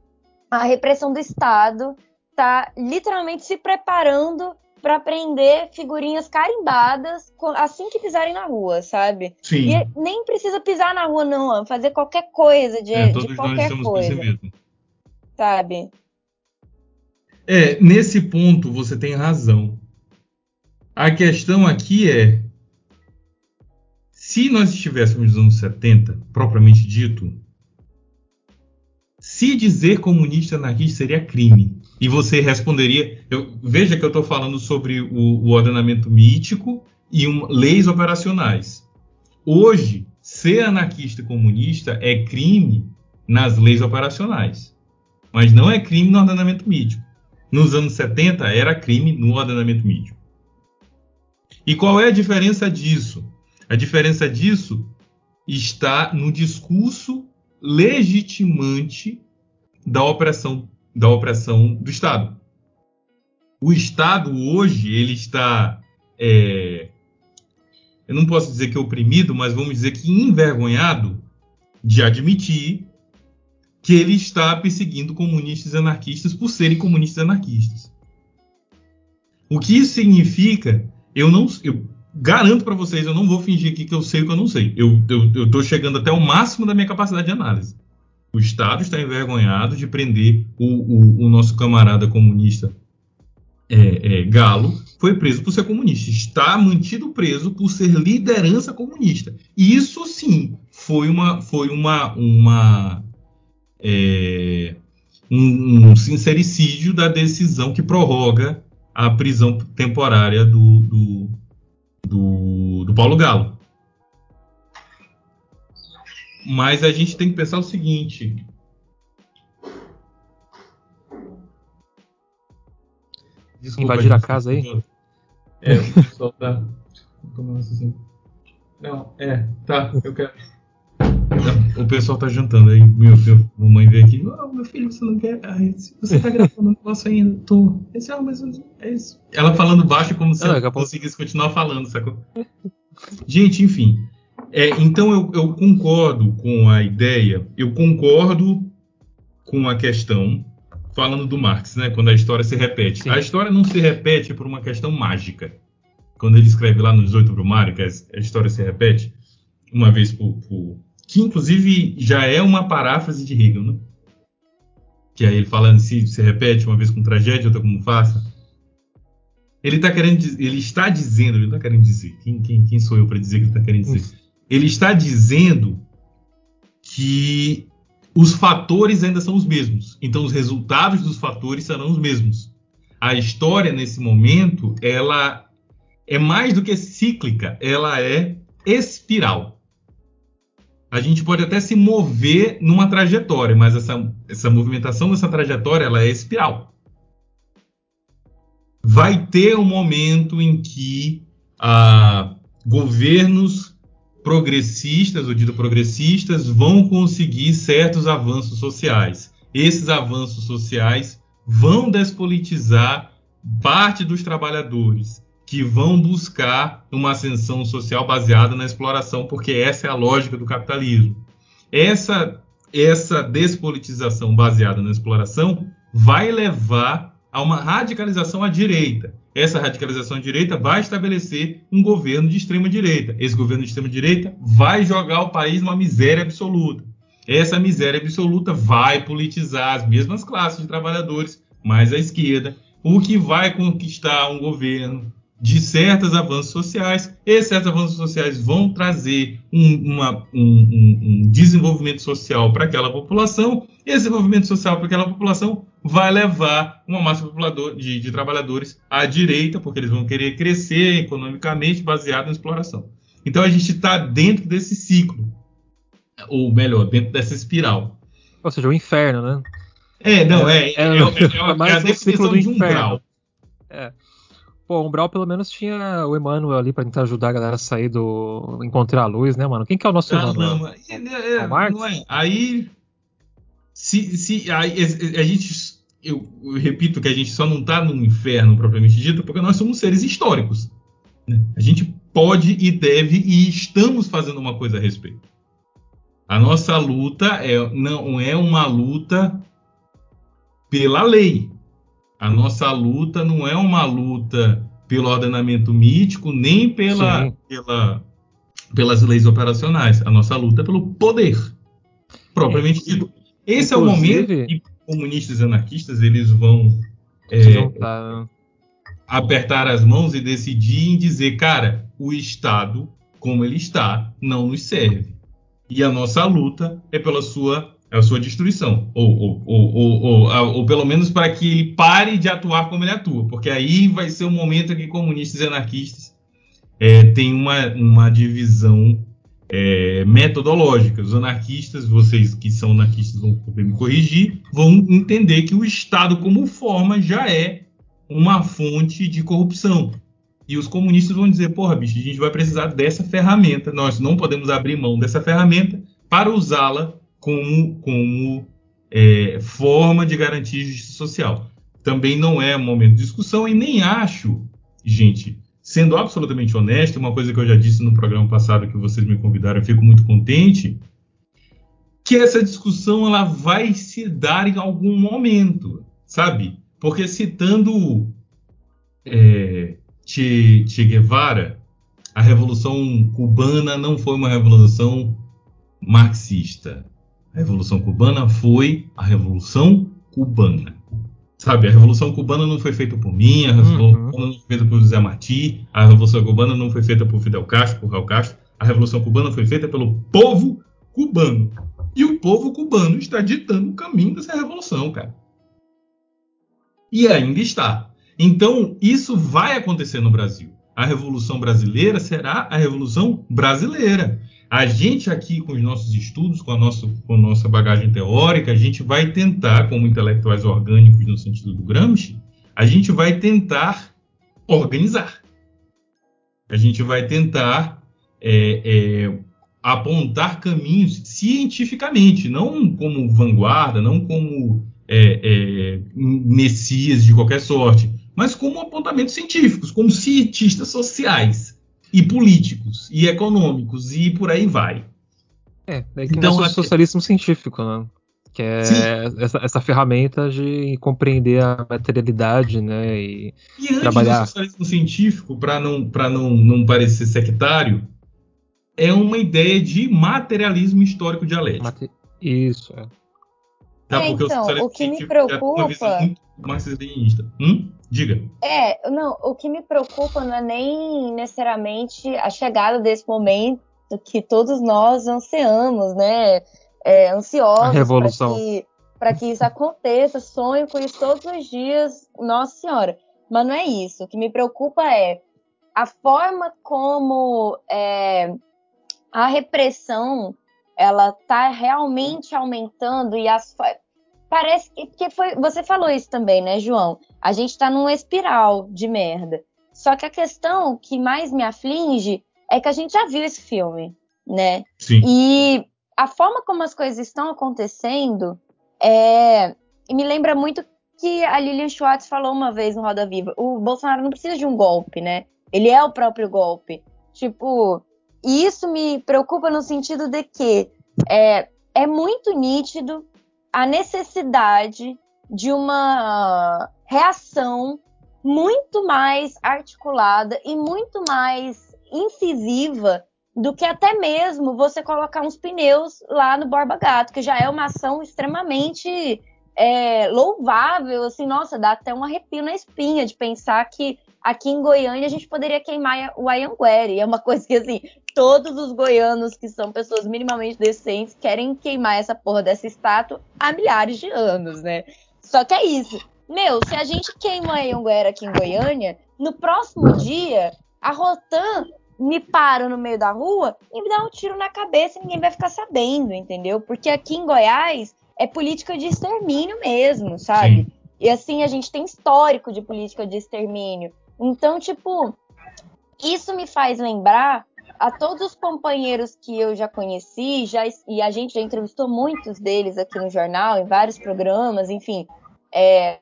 Speaker 2: a repressão do Estado tá literalmente se preparando para prender figurinhas carimbadas assim que pisarem na rua, sabe?
Speaker 5: Sim.
Speaker 2: E nem precisa pisar na rua, não, fazer qualquer coisa de, é, de qualquer coisa. Sabe?
Speaker 5: É, nesse ponto você tem razão. A questão aqui é se nós estivéssemos nos anos 70, propriamente dito, se dizer comunista anarquista seria crime. E você responderia. Eu, veja que eu estou falando sobre o, o, ordenamento mítico e um, leis operacionais. Hoje, ser anarquista comunista é crime nas leis operacionais, mas não é crime no ordenamento mítico. Nos anos 70 era crime no ordenamento mítico. E qual é a diferença disso? A diferença disso está no discurso legitimante da opressão da opressão do Estado. O Estado hoje ele está, é, eu não posso dizer que oprimido, mas vamos dizer que envergonhado de admitir que ele está perseguindo comunistas e anarquistas por serem comunistas e anarquistas. O que isso significa? Eu não, eu garanto para vocês, eu não vou fingir aqui que eu sei o que eu não sei. Eu estou chegando até o máximo da minha capacidade de análise. O Estado está envergonhado de prender o, o, o nosso camarada comunista é, é, Galo, foi preso por ser comunista. Está mantido preso por ser liderança comunista. Isso sim foi uma, foi uma, uma é, um, um, sincericídio da decisão que prorroga a prisão temporária do, do, do, do Paulo Galo. Mas a gente tem que pensar o seguinte:
Speaker 1: Desculpa, Invadir a casa aí?
Speaker 5: É, o pessoal tá. Assim. Não, é, tá, eu quero. O pessoal tá jantando aí, meu filho, mamãe veio aqui. Oh, meu filho, você não quer. Ai, você tá gravando um negócio ainda? Tô. Esse, ah, mas é isso. Ela falando baixo como se ah, ela conseguisse continuar falando, sacou? Gente, enfim. É, então eu, eu concordo com a ideia, eu concordo com a questão, falando do Marx, né? Quando a história se repete. Sim. A história não se repete por uma questão mágica. Quando ele escreve lá no 18 Brumário, que a história se repete uma vez por, por que inclusive já é uma paráfrase de Hegel, né? Que aí ele falando se se repete uma vez com tragédia, outra como farsa. Ele está querendo, ele está dizendo, ele não está querendo dizer. Quem, quem, quem, sou eu para dizer que ele está querendo dizer? Ele está dizendo que os fatores ainda são os mesmos. Então os resultados dos fatores serão os mesmos. A história nesse momento, ela é mais do que cíclica, ela é espiral a gente pode até se mover numa trajetória, mas essa, essa movimentação dessa trajetória ela é espiral. Vai ter um momento em que ah, governos progressistas, ou dito progressistas, vão conseguir certos avanços sociais. Esses avanços sociais vão despolitizar parte dos trabalhadores que vão buscar uma ascensão social baseada na exploração, porque essa é a lógica do capitalismo. Essa, essa despolitização baseada na exploração vai levar a uma radicalização à direita. Essa radicalização à direita vai estabelecer um governo de extrema direita. Esse governo de extrema direita vai jogar o país numa miséria absoluta. Essa miséria absoluta vai politizar as mesmas classes de trabalhadores, mais à esquerda, o que vai conquistar um governo de certos avanços sociais. Esses certos avanços sociais vão trazer um, uma, um, um desenvolvimento social para aquela população. Esse desenvolvimento social para aquela população vai levar uma massa de, de trabalhadores à direita, porque eles vão querer crescer economicamente baseado na exploração. Então a gente está dentro desse ciclo, ou melhor, dentro dessa espiral.
Speaker 1: Ou seja, o inferno, né?
Speaker 5: É, não, é, é, é, é, é, é a definição de um grau.
Speaker 1: É. Pô, o Umbral pelo menos tinha o Emmanuel ali pra tentar ajudar a galera a sair do. encontrar a luz, né, mano? Quem que é o nosso
Speaker 5: ah, Emmanuel? Não, é, é, é, não é. Aí. Se, se aí, a, gente. Eu, eu, repito que a gente só não tá no inferno propriamente dito porque nós somos seres históricos. Né? A gente pode e deve e estamos fazendo uma coisa a respeito. A nossa luta é, não é uma luta pela lei. A nossa luta não é uma luta pelo ordenamento mítico, nem pela, pela, pelas leis operacionais. A nossa luta é pelo poder, propriamente é, dito. Esse é o momento que comunistas e anarquistas eles vão é, tá... apertar as mãos e decidir em dizer, cara, o Estado, como ele está, não nos serve. E a nossa luta é pela sua a sua destruição. Ou, ou, ou, ou, pelo menos para que ele pare de atuar como ele atua. Porque aí vai ser o momento em que comunistas e anarquistas é, têm uma, uma divisão é, metodológica. Os anarquistas, vocês que são anarquistas vão poder me corrigir, vão entender que o Estado, como forma, já é uma fonte de corrupção. E os comunistas vão dizer: porra, bicho, a gente vai precisar dessa ferramenta, nós não podemos abrir mão dessa ferramenta para usá-la como, como é, forma de garantir justiça social. Também não é momento de discussão e nem acho, gente, sendo absolutamente honesto, uma coisa que eu já disse no programa passado que vocês me convidaram, eu fico muito contente, que essa discussão ela vai se dar em algum momento, sabe? Porque citando é, che, che Guevara, a Revolução Cubana não foi uma revolução marxista. A Revolução Cubana foi a Revolução Cubana. Sabe, a Revolução Cubana não foi feita por mim, a Revolução uhum. Cubana não foi feita por José Martí, a Revolução Cubana não foi feita por Fidel Castro, por Raul Castro. A Revolução Cubana foi feita pelo povo cubano. E o povo cubano está ditando o caminho dessa revolução, cara. E ainda está. Então, isso vai acontecer no Brasil. a Revolução Brasileira será a Revolução Brasileira. A gente aqui, com os nossos estudos, com a nossa, com a nossa bagagem teórica, a gente vai tentar, como intelectuais orgânicos no sentido do Gramsci, a gente vai tentar organizar. A gente vai tentar é, é, apontar caminhos cientificamente, não como vanguarda, não como é, é, messias de qualquer sorte, mas como apontamentos científicos, como cientistas sociais e políticos e econômicos e por aí vai.
Speaker 1: É, é que então, é o socialismo científico, né? Que é essa, essa, ferramenta de compreender a materialidade, né? E,
Speaker 5: e antes trabalhar... do socialismo científico, para não, não, não parecer sectário, é uma ideia de materialismo histórico dialético. Mate...
Speaker 1: Isso, é.
Speaker 2: Tá, é, então, o, o que me preocupa.
Speaker 5: marxista hum? Diga.
Speaker 2: É, não, o que me preocupa não é nem necessariamente a chegada desse momento que todos nós ansiamos, né? É, ansiosos para que, que isso aconteça, sonho com isso todos os dias, Nossa Senhora. Mas não é isso. O que me preocupa é a forma como é, a repressão ela está realmente aumentando e as parece que, que foi você falou isso também, né, João? A gente está numa espiral de merda. Só que a questão que mais me aflige é que a gente já viu esse filme, né?
Speaker 5: Sim.
Speaker 2: E a forma como as coisas estão acontecendo é me lembra muito que a Lilian Schwartz falou uma vez no Roda Viva. O Bolsonaro não precisa de um golpe, né? Ele é o próprio golpe. Tipo, e isso me preocupa no sentido de que é, é muito nítido a necessidade de uma reação muito mais articulada e muito mais incisiva do que até mesmo você colocar uns pneus lá no Borba Gato, que já é uma ação extremamente é, louvável, assim, nossa, dá até um arrepio na espinha de pensar que aqui em Goiânia a gente poderia queimar o Ayanguere. É uma coisa que, assim, todos os goianos que são pessoas minimamente decentes querem queimar essa porra dessa estátua há milhares de anos, né? Só que é isso. Meu, se a gente queima a Ayanguere aqui em Goiânia, no próximo dia, a Rotan me para no meio da rua e me dá um tiro na cabeça e ninguém vai ficar sabendo, entendeu? Porque aqui em Goiás é política de extermínio mesmo, sabe? Sim. E assim, a gente tem histórico de política de extermínio. Então, tipo, isso me faz lembrar a todos os companheiros que eu já conheci, já, e a gente já entrevistou muitos deles aqui no jornal, em vários programas, enfim, é,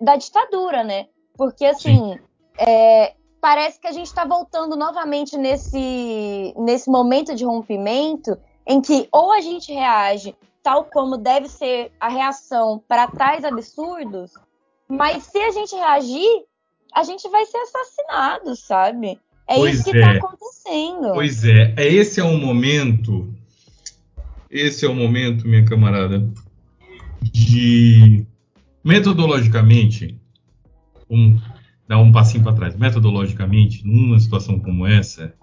Speaker 2: da ditadura, né? Porque, assim, é, parece que a gente está voltando novamente nesse, nesse momento de rompimento em que ou a gente reage tal como deve ser a reação para tais absurdos, mas se a gente reagir, a gente vai ser assassinado, sabe? É pois isso que está é. acontecendo.
Speaker 5: Pois é, é, esse é um momento, esse é o momento, minha camarada, de metodologicamente, um, dar um passinho para trás, metodologicamente, numa situação como essa,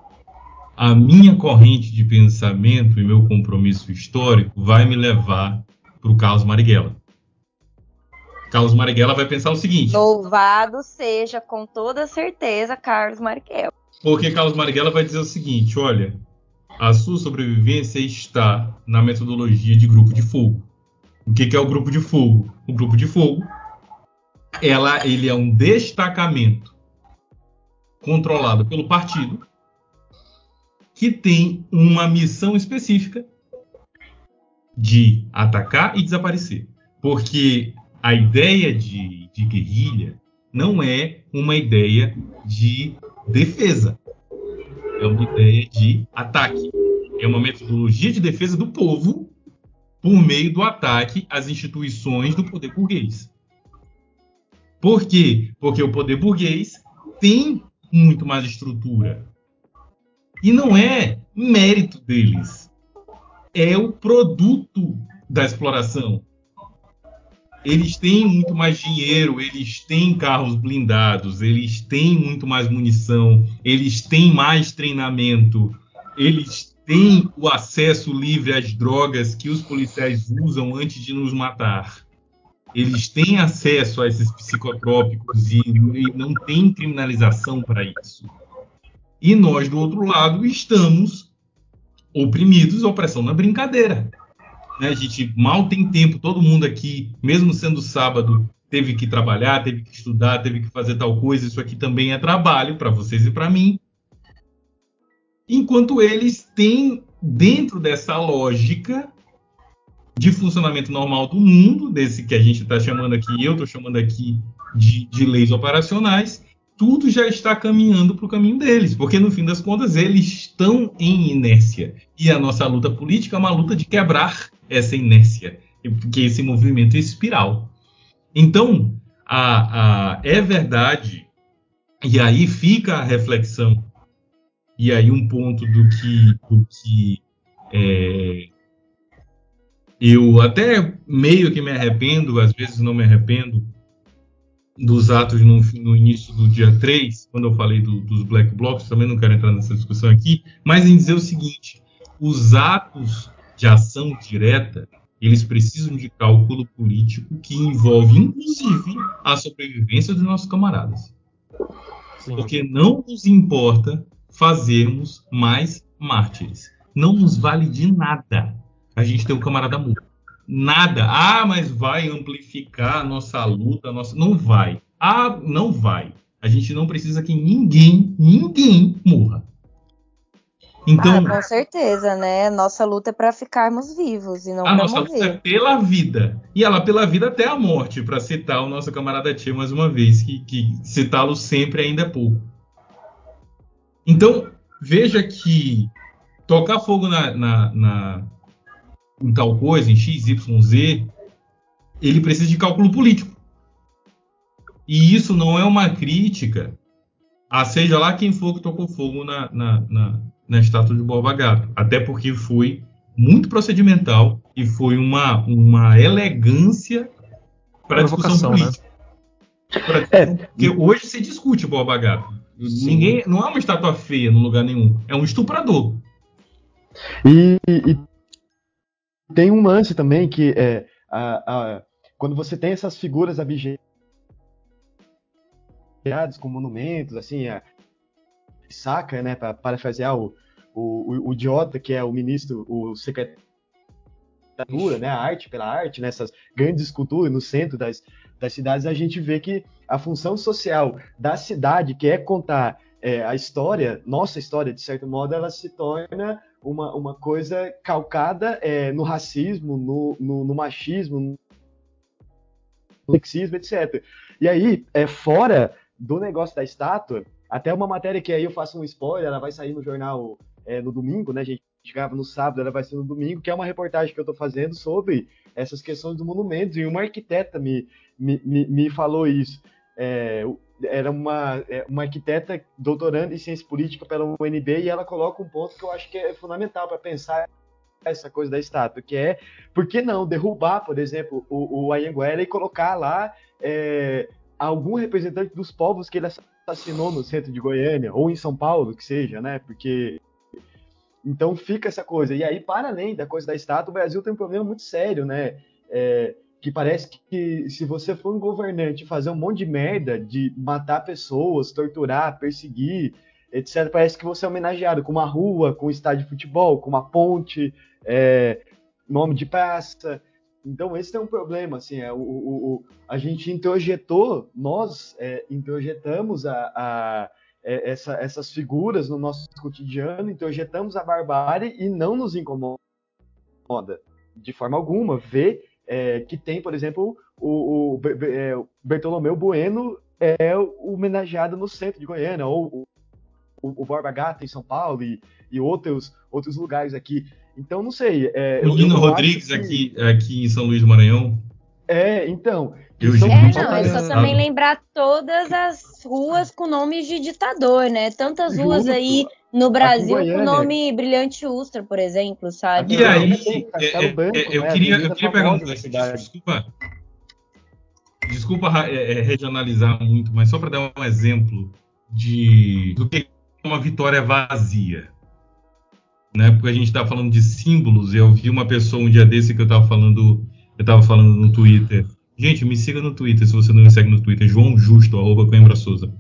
Speaker 5: a minha corrente de pensamento e meu compromisso histórico vai me levar para o Carlos Marighella. Carlos Marighella vai pensar o seguinte:
Speaker 2: Louvado seja com toda certeza Carlos Marighella.
Speaker 5: Porque Carlos Marighella vai dizer o seguinte: olha, a sua sobrevivência está na metodologia de grupo de fogo. O que, que é o grupo de fogo? O grupo de fogo, ela, ele é um destacamento controlado pelo partido que tem uma missão específica de atacar e desaparecer. Porque a ideia de, de guerrilha não é uma ideia de defesa, é uma ideia de ataque. É uma metodologia de defesa do povo por meio do ataque às instituições do poder burguês. Por quê? Porque o poder burguês tem muito mais estrutura. E não é mérito deles. É o produto da exploração eles têm muito mais dinheiro, eles têm carros blindados, eles têm muito mais munição, eles têm mais treinamento, eles têm o acesso livre às drogas que os policiais usam antes de nos matar. Eles têm acesso a esses psicotrópicos e, e não tem criminalização para isso. E nós, do outro lado, estamos oprimidos, opressão na brincadeira. Né? A gente mal tem tempo, todo mundo aqui, mesmo sendo sábado, teve que trabalhar, teve que estudar, teve que fazer tal coisa. Isso aqui também é trabalho para vocês e para mim. Enquanto eles têm, dentro dessa lógica de funcionamento normal do mundo, desse que a gente está chamando aqui, eu estou chamando aqui de, de leis operacionais, tudo já está caminhando para o caminho deles, porque no fim das contas eles estão em inércia. E a nossa luta política é uma luta de quebrar essa inércia, que é esse movimento espiral. Então, a, a, é verdade, e aí fica a reflexão, e aí um ponto do que, do que é, eu até meio que me arrependo, às vezes não me arrependo, dos atos no, no, início do dia 3, quando eu falei do, dos black blocs, também não quero entrar nessa discussão aqui, mas em dizer o seguinte: os atos de ação direta, eles precisam de cálculo político que envolve, inclusive, a sobrevivência dos nossos camaradas. Sim. Porque não nos importa fazermos mais mártires. Não nos vale de nada a gente ter um camarada morto. Nada. Ah, mas vai amplificar a nossa luta, a nossa. Não vai. Ah, não vai. A gente não precisa que ninguém, ninguém morra.
Speaker 2: Então, ah, com certeza, né? Nossa luta é para ficarmos vivos e não para morrer. A nossa luta é
Speaker 5: pela vida. E ela pela vida até a morte, para citar o nosso camarada Tia mais uma vez, que, que citá-lo sempre ainda é pouco. Então, veja que tocar fogo na, na, na, em tal coisa, em X, Y, Z, ele precisa de cálculo político. E isso não é uma crítica a seja lá quem for que tocou fogo na, na, na, na estátua de Boba Gato. Até porque foi muito procedimental e foi uma, uma elegância para a discussão né? política. Né? Pra, é. Porque hoje se discute Boba Gato. Ninguém, não é uma estátua feia no lugar nenhum, é um estuprador.
Speaker 3: E, e tem um lance também que é a, a, quando você tem essas figuras abjetas com monumentos, assim, a, saca, né, para parafrasear o, o, o, idiota que é o ministro, o secretário né, a arte pela arte, nessas grandes esculturas no centro das, das cidades, a gente vê que a função social da cidade, que é contar é, a história, nossa história, de certo modo, ela se torna uma, uma coisa calcada é, no racismo, no, no, no machismo, no sexismo, etc. E aí, é, fora do negócio da estátua, até uma matéria que aí eu faço um spoiler, ela vai sair no jornal é, no domingo, né? A gente grava no sábado, ela vai ser no domingo, que é uma reportagem que eu estou fazendo sobre essas questões do monumento. E uma arquiteta me, me, me, me falou isso. É, era uma, é, uma arquiteta doutorando em ciência política pela UNB e ela coloca um ponto que eu acho que é fundamental para pensar essa coisa da estátua, que é por que não derrubar, por exemplo, o, o Anhanguera e colocar lá é, algum representante dos povos que ele assassinou no centro de Goiânia ou em São Paulo, que seja, né? Porque então fica essa coisa. E aí, para além da coisa da estátua, o Brasil tem um problema muito sério, né? É, que parece que se você for um governante fazer um monte de merda, de matar pessoas, torturar, perseguir, etc., parece que você é homenageado com uma rua, com um estádio de futebol, com uma ponte, é, nome de praça. Então esse é um problema, assim, é, o, o, o a gente introjetou, nós é, introjetamos a, a é, essa, essas figuras no nosso cotidiano, introjetamos a barbárie e não nos incomoda de forma alguma ver é, que tem, por exemplo, o, o, é, Bertolomeu Bueno é homenageado no centro de Goiânia, ou o, o Borba Gata em São Paulo e, e outros, outros lugares aqui. Então, não sei. É,
Speaker 5: o Nino Rodrigues que... aqui, aqui em São Luís do Maranhão.
Speaker 3: É, então.
Speaker 2: Eu é, não, é só também lembrar todas as ruas com nomes de ditador, né? Tantas ruas Justo. aí no Brasil com o nome Brilhante Ustra, por exemplo, sabe?
Speaker 5: E aí, é, é, é, Banco, eu, né? queria, eu queria pegar um desculpa, desculpa é, regionalizar muito, mas só para dar um exemplo de do que é uma vitória vazia. Né? Porque a gente está falando de símbolos, eu vi uma pessoa um dia desse que eu estava falando, eu estava falando no Twitter. Gente, me siga no Twitter, se você não me segue no Twitter, João Justo, arroba Coimbra Souza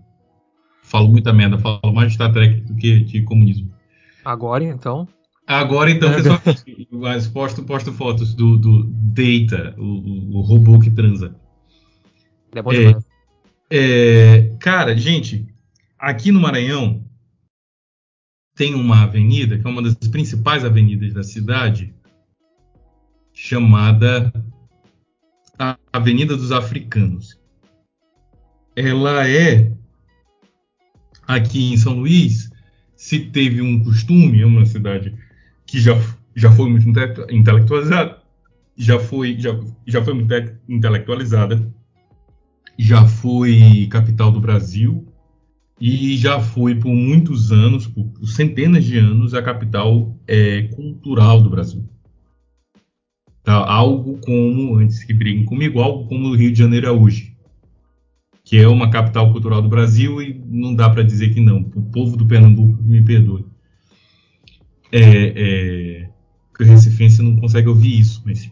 Speaker 5: Falo muita merda, falo mais de Star Trek do que de comunismo.
Speaker 1: Agora então.
Speaker 5: Agora então, pessoal, *laughs* mas posto, posto fotos do, do Data, o, o robô que transa.
Speaker 1: É demais.
Speaker 5: É, cara, gente, aqui no Maranhão tem uma avenida, que é uma das principais avenidas da cidade, chamada Avenida dos Africanos. Ela é aqui em São Luís, se teve um costume, é uma cidade que já, já foi muito intelectualizada, já foi, já, já foi muito intelectualizada, já foi capital do Brasil e já foi por muitos anos, por centenas de anos, a capital é, cultural do Brasil. Tá? Algo como, antes que briguem comigo, algo como o Rio de Janeiro é hoje, que é uma capital cultural do Brasil e não dá para dizer que não. O povo do Pernambuco me perdoe. É, é, o Recifense não consegue ouvir isso, mas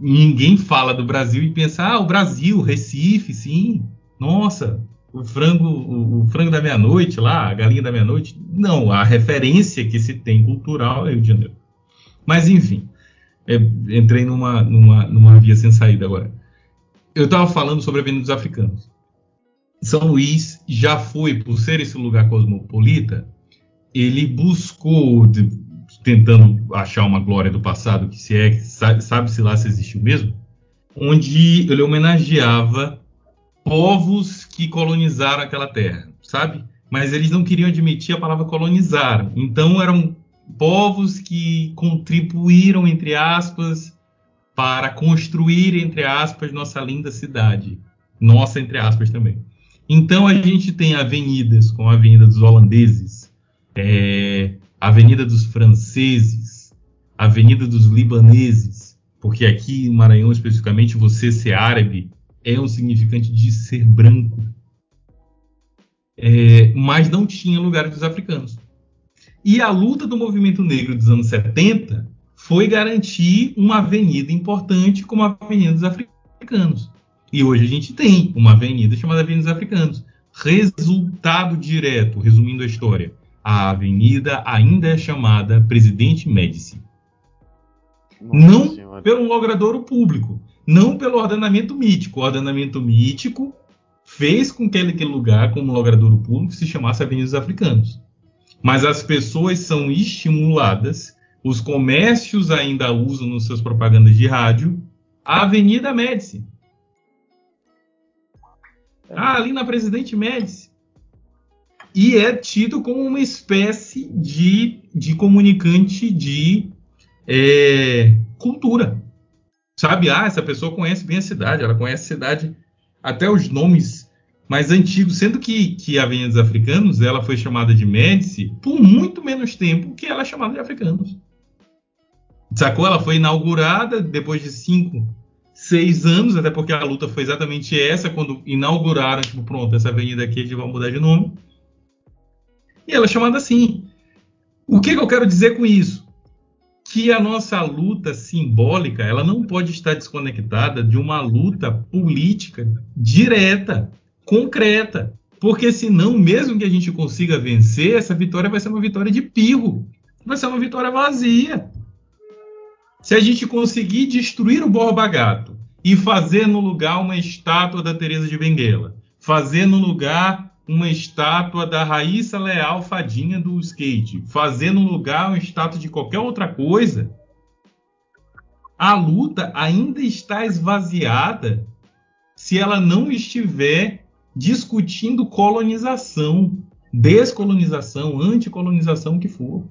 Speaker 5: ninguém fala do Brasil e pensa, ah, o Brasil, Recife, sim, nossa, o frango, o, o frango da meia-noite lá, a galinha da meia-noite. Não, a referência que se tem cultural é o Rio de Janeiro. Mas, enfim, é, entrei numa, numa, numa via sem saída agora. Eu estava falando sobre a Avenida dos Africanos. São Luís já foi, por ser esse lugar cosmopolita, ele buscou, de, tentando achar uma glória do passado, que se é, sabe-se lá se existiu mesmo, onde ele homenageava povos que colonizaram aquela terra, sabe? Mas eles não queriam admitir a palavra colonizar. Então eram povos que contribuíram, entre aspas, para construir, entre aspas, nossa linda cidade. Nossa, entre aspas, também. Então a gente tem avenidas, como a Avenida dos Holandeses, é, Avenida dos Franceses, Avenida dos Libaneses, porque aqui em Maranhão especificamente você ser árabe é um significante de ser branco. É, mas não tinha lugar dos africanos. E a luta do movimento negro dos anos 70 foi garantir uma avenida importante como a Avenida dos Africanos. E hoje a gente tem uma avenida chamada Avenida dos Africanos. Resultado direto, resumindo a história, a avenida ainda é chamada Presidente Médici. não senhora. pelo logradouro público, não pelo ordenamento mítico. O ordenamento mítico fez com que aquele lugar, como logradouro público, se chamasse Avenida dos Africanos. Mas as pessoas são estimuladas, os comércios ainda usam nos seus propagandas de rádio a Avenida Médici. Ah, ali na Presidente Médici. E é tido como uma espécie de, de comunicante de é, cultura. Sabe, ah, essa pessoa conhece bem a cidade, ela conhece a cidade, até os nomes mais antigos, sendo que, que a Avenida dos Africanos ela foi chamada de Médici por muito menos tempo que ela é chamada de Africanos. Sacou? Ela foi inaugurada depois de cinco, seis anos, até porque a luta foi exatamente essa, quando inauguraram, tipo, pronto, essa avenida aqui a gente vai mudar de nome. E ela é chamada assim. O que, que eu quero dizer com isso? Que a nossa luta simbólica, ela não pode estar desconectada de uma luta política direta concreta. Porque senão, mesmo que a gente consiga vencer, essa vitória vai ser uma vitória de pirro. Vai ser uma vitória vazia. Se a gente conseguir destruir o Borba Gato e fazer no lugar uma estátua da Teresa de Benguela, fazer no lugar uma estátua da Raíssa Leal Fadinha do skate, fazer no lugar uma estátua de qualquer outra coisa, a luta ainda está esvaziada se ela não estiver discutindo colonização, descolonização, anticolonização, que for.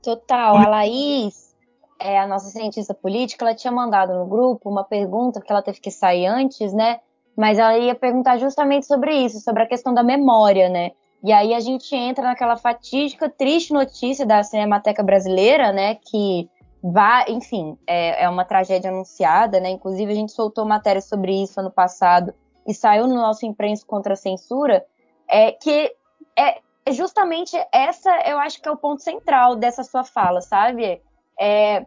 Speaker 2: Total. A Laís, é, a nossa cientista política, ela tinha mandado no grupo uma pergunta, que ela teve que sair antes, né? Mas ela ia perguntar justamente sobre isso, sobre a questão da memória, né? E aí a gente entra naquela fatídica, triste notícia da Cinemateca Brasileira, né? Que vai, enfim, é, é uma tragédia anunciada, né? Inclusive a gente soltou matéria sobre isso ano passado e saiu no nosso imprensa contra a censura, é que é justamente essa, eu acho que é o ponto central dessa sua fala, sabe? É,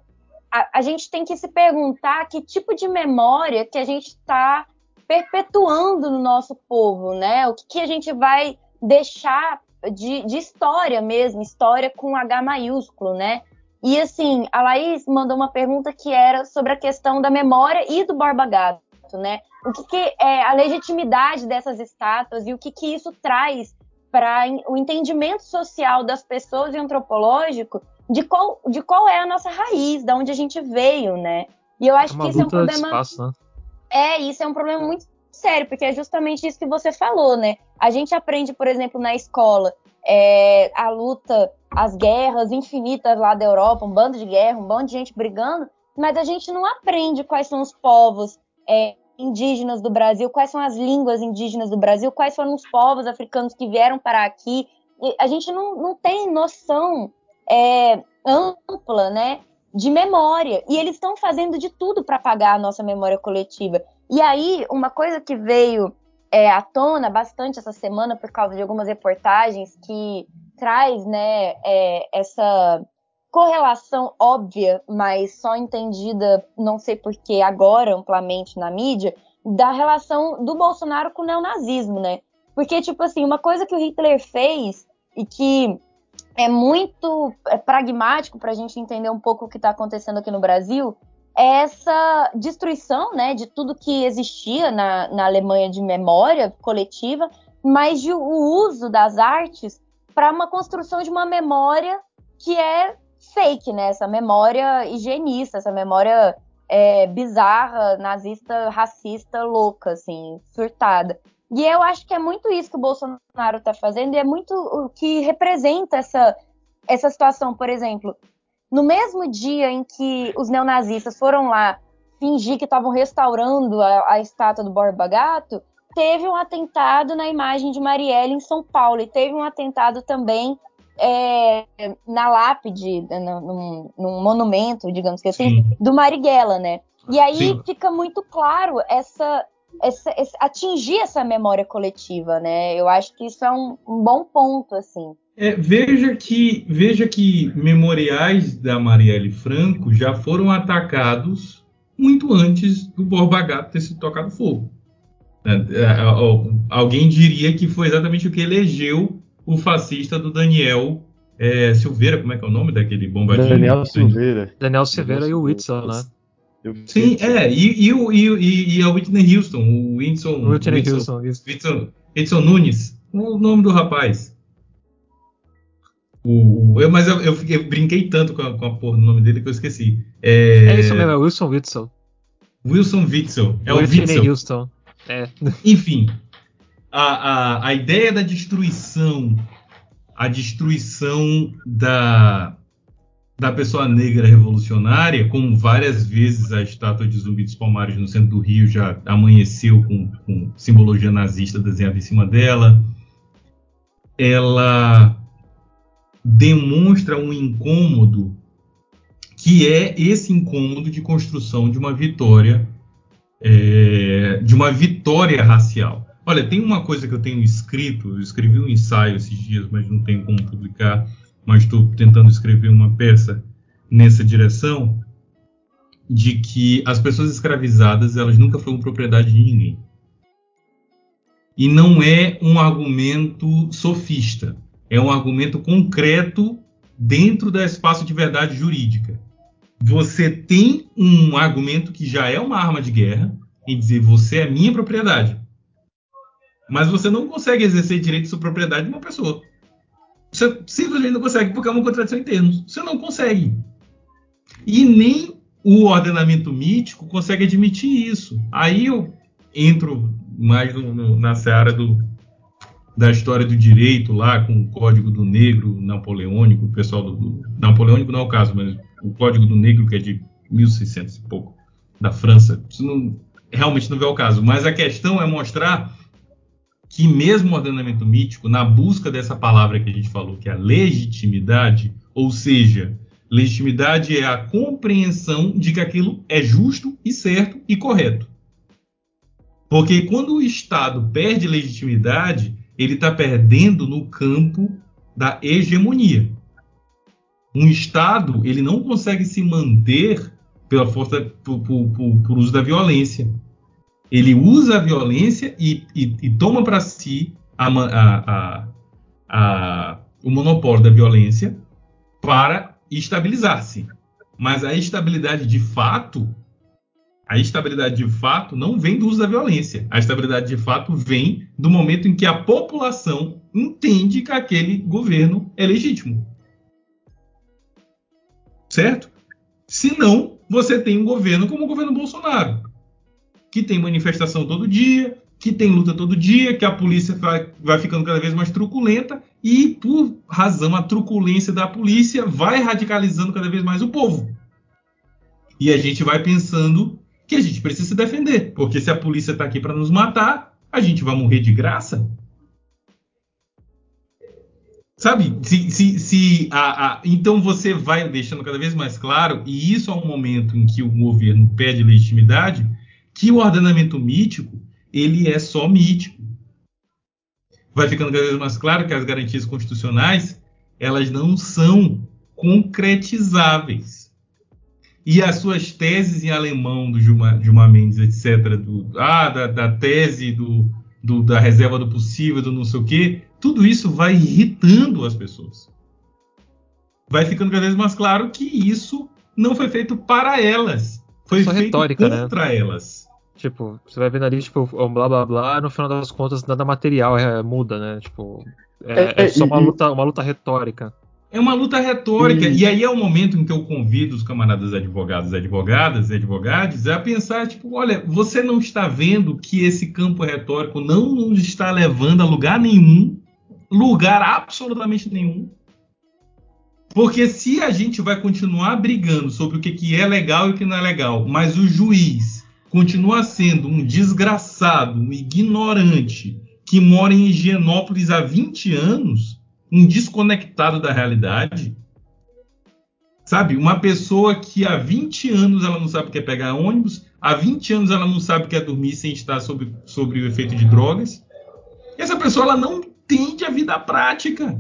Speaker 2: a, a gente tem que se perguntar que tipo de memória que a gente está perpetuando no nosso povo, né? O que, que a gente vai deixar de, de, história mesmo, história com H maiúsculo, né? E assim, a Laís mandou uma pergunta que era sobre a questão da memória e do Borba Gato, né? O que, que é a legitimidade dessas estátuas e o que, que isso traz para o entendimento social das pessoas e antropológico de qual, de qual é a nossa raiz, de onde a gente veio, né? E eu acho
Speaker 1: é
Speaker 2: que isso é um problema.
Speaker 1: Espaço, né?
Speaker 2: É, isso é um problema muito sério, porque é justamente isso que você falou, né? A gente aprende, por exemplo, na escola, é, a luta, as guerras infinitas lá da Europa, um bando de guerra, um bando de gente brigando, mas a gente não aprende quais são os povos é, indígenas do Brasil, quais são as línguas indígenas do Brasil, quais foram os povos africanos que vieram para aqui. E a gente não, não tem noção é, ampla, né, de memória. E eles estão fazendo de tudo para apagar a nossa memória coletiva. E aí, uma coisa que veio é, à tona bastante essa semana por causa de algumas reportagens que traz, né, é, essa correlação óbvia, mas só entendida, não sei porquê, agora amplamente na mídia, da relação do Bolsonaro com o neonazismo, né? Porque, tipo assim, uma coisa que o Hitler fez e que é muito é pragmático para a gente entender um pouco o que está acontecendo aqui no Brasil é essa destruição né, de tudo que existia na, na Alemanha de memória coletiva, mas de, o uso das artes para uma construção de uma memória que é fake, né? Essa memória higienista, essa memória é, bizarra, nazista, racista, louca, assim, surtada. E eu acho que é muito isso que o Bolsonaro está fazendo e é muito o que representa essa, essa situação. Por exemplo, no mesmo dia em que os neonazistas foram lá fingir que estavam restaurando a, a estátua do Borba Gato, teve um atentado na imagem de Marielle em São Paulo e teve um atentado também é, na lápide, num, num, monumento, digamos que assim, Sim. do Marighella, né? E aí Sim. fica muito claro essa, essa, essa, atingir essa memória coletiva, né? Eu acho que isso é um, um bom ponto, assim.
Speaker 5: É, veja que veja que memoriais da Marielle Franco já foram atacados muito antes do Borba Gato ter sido tocado fogo. É, é, alguém diria que foi exatamente o que elegeu o fascista do Daniel é, Silveira, como é que é o nome daquele bombadinho?
Speaker 3: Daniel Silveira.
Speaker 1: Daniel Silveira e o Whitson, né?
Speaker 5: Sim, é, e, e, e, e, a Whitney Houston, o Whitson,
Speaker 1: Whitney Houston,
Speaker 5: Whitson, Whitson Nunes, o nome do rapaz. O, eu, mas eu, eu, eu, brinquei tanto com a, com a porra do nome dele que eu esqueci.
Speaker 1: É, é isso mesmo, é Wilson Whitson.
Speaker 5: Wilson Witzel. É
Speaker 1: Whitney o Whitson. Houston. É. *laughs*
Speaker 5: Enfim, a, a, a ideia da destruição, a destruição da, da pessoa negra revolucionária, como várias vezes a estátua de Zumbi dos Palmares no centro do Rio já amanheceu com, com simbologia nazista desenhada em cima dela, ela demonstra um incômodo que é esse incômodo de construção de uma vitória, é, de uma vitória racial. Olha, tem uma coisa que eu tenho escrito, eu escrevi um ensaio esses dias, mas não tenho como publicar, mas estou tentando escrever uma peça nessa direção, de que as pessoas escravizadas, elas nunca foram propriedade de ninguém. E não é um argumento sofista, é um argumento concreto dentro do espaço de verdade jurídica. Você tem um argumento que já é uma arma de guerra, em dizer você é minha propriedade mas você não consegue exercer direito de sua propriedade de uma pessoa. Você simplesmente não consegue, porque é uma contradição em termos. Você não consegue. E nem o ordenamento mítico consegue admitir isso. Aí eu entro mais no, no, na seara do, da história do direito lá, com o Código do Negro napoleônico, o pessoal do, do napoleônico não é o caso, mas o Código do Negro que é de 1600 e pouco da França, isso não, realmente não vê o caso. Mas a questão é mostrar que mesmo o ordenamento mítico, na busca dessa palavra que a gente falou, que é a legitimidade, ou seja, legitimidade é a compreensão de que aquilo é justo e certo e correto. Porque quando o Estado perde legitimidade, ele está perdendo no campo da hegemonia. Um Estado ele não consegue se manter pela força por, por, por, por uso da violência. Ele usa a violência e, e, e toma para si a, a, a, o monopólio da violência para estabilizar-se. Mas a estabilidade de fato, a estabilidade de fato não vem do uso da violência. A estabilidade de fato vem do momento em que a população entende que aquele governo é legítimo. Certo? Se não, você tem um governo como o governo Bolsonaro, que tem manifestação todo dia, que tem luta todo dia, que a polícia vai, ficando cada vez mais truculenta e, por razão, a truculência da polícia vai radicalizando cada vez mais o povo. E a gente vai pensando que a gente precisa se defender, porque se a polícia está aqui para nos matar, a gente vai morrer de graça. Sabe? Se, se, se a, a, então você vai deixando cada vez mais claro, e isso é um momento em que o governo pede legitimidade, que o ordenamento mítico ele é só mítico. Vai ficando cada vez mais claro que as garantias constitucionais elas não são concretizáveis. E as suas teses em alemão do Gilmar, Gilmar Mendes, etc., do, ah, da, da tese do, do, da reserva do possível, do não sei o quê, tudo isso vai irritando as pessoas. Vai ficando cada vez mais claro que isso não foi feito para elas, foi Só feito retórica, contra né? elas.
Speaker 1: Tipo, você vai vendo ali, tipo, blá blá blá, no final das contas nada material é, muda, né? Tipo, é, é, é só uma luta, uma luta retórica.
Speaker 5: É uma luta retórica. E... e aí é o momento em que eu convido os camaradas advogados, advogadas e advogados a pensar, tipo, olha, você não está vendo que esse campo retórico não nos está levando a lugar nenhum, lugar absolutamente nenhum. Porque se a gente vai continuar brigando sobre o que, que é legal e o que não é legal, mas o juiz continua sendo um desgraçado, um ignorante, que mora em Higienópolis há 20 anos, um desconectado da realidade. Sabe? Uma pessoa que há 20 anos ela não sabe o que é pegar ônibus, há 20 anos ela não sabe o que é dormir sem estar sob, sobre o efeito de drogas. Essa pessoa ela não entende a vida prática.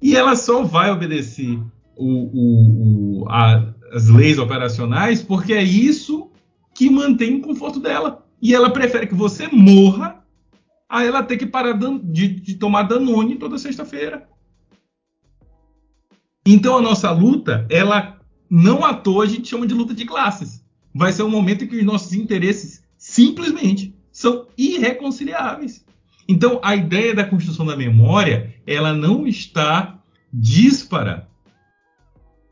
Speaker 5: E ela só vai obedecer o, o, o, a, as leis operacionais porque é isso que mantém o conforto dela. E ela prefere que você morra a ela ter que parar de, de tomar Danone toda sexta-feira. Então a nossa luta, ela não à toa a gente chama de luta de classes. Vai ser um momento em que os nossos interesses simplesmente são irreconciliáveis. Então a ideia da construção da memória, ela não está dispara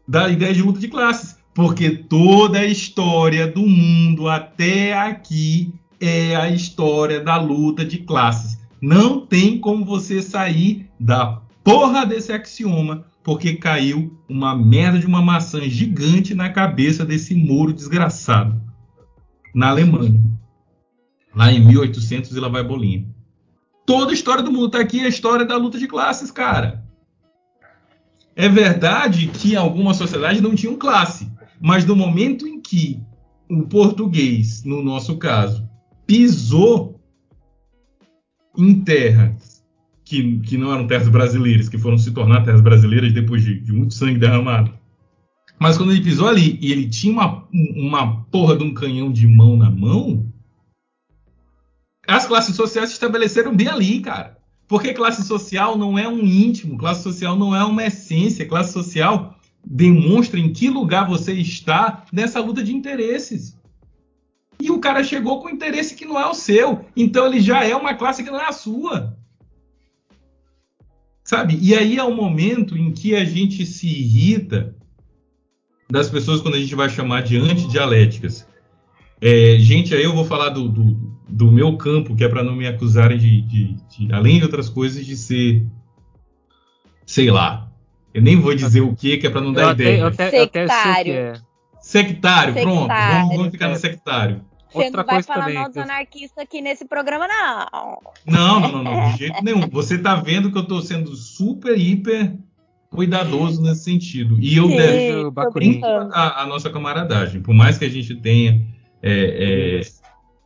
Speaker 5: da ideia de luta de classes. Porque toda a história do mundo até aqui é a história da luta de classes. Não tem como você sair da porra desse axioma, porque caiu uma merda de uma maçã gigante na cabeça desse moro desgraçado na Alemanha. Lá em 1800 e vai bolinha. Toda a história do mundo está aqui, a história da luta de classes, cara. É verdade que algumas sociedades não tinham classe, mas no momento em que o português, no nosso caso, pisou em terras que, que não eram terras brasileiras, que foram se tornar terras brasileiras depois de, de muito sangue derramado. Mas quando ele pisou ali e ele tinha uma, uma porra de um canhão de mão na mão, as classes sociais se estabeleceram bem ali, cara. Porque classe social não é um íntimo, classe social não é uma essência, classe social demonstra em que lugar você está nessa luta de interesses. E o cara chegou com interesse que não é o seu, então ele já é uma classe que não é a sua. Sabe? E aí é o momento em que a gente se irrita das pessoas quando a gente vai chamar de antidialéticas. É, gente, aí eu vou falar do, do, do meu campo, que é para não me acusarem de, de, de, além de outras coisas, de ser, sei lá, eu nem vou dizer o que, que é para não dar
Speaker 2: ideia. Eu até,
Speaker 5: eu
Speaker 2: até sectário.
Speaker 5: É. sectário. pronto. Vamos, vamos, ficar no sectário.
Speaker 2: Você Outra não vai falar também, mal dos anarquistas aqui nesse programa, não.
Speaker 5: Não, não, não, não de *laughs* jeito nenhum. Você tá vendo que eu tô sendo super, hiper cuidadoso nesse sentido. E eu devo a, a, nossa camaradagem. Por mais que a gente tenha é, é,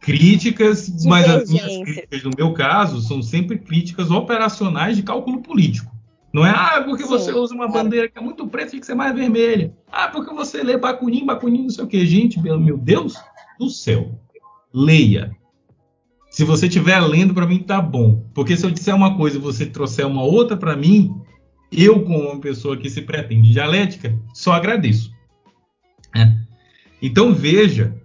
Speaker 5: críticas, mas as minhas críticas, no meu caso, são sempre críticas operacionais de cálculo político. Não é, ah, porque Sim, você usa uma bandeira que é muito preta, tem que ser mais vermelha. Ah, porque você lê Bakunin, Bakunin, não sei o quê. Gente, meu Deus do céu. leia. Se você estiver lendo, para mim tá bom. Porque se eu disser uma coisa e você trouxer uma outra para mim, eu, como uma pessoa que se pretende dialética, só agradeço. É. Então veja,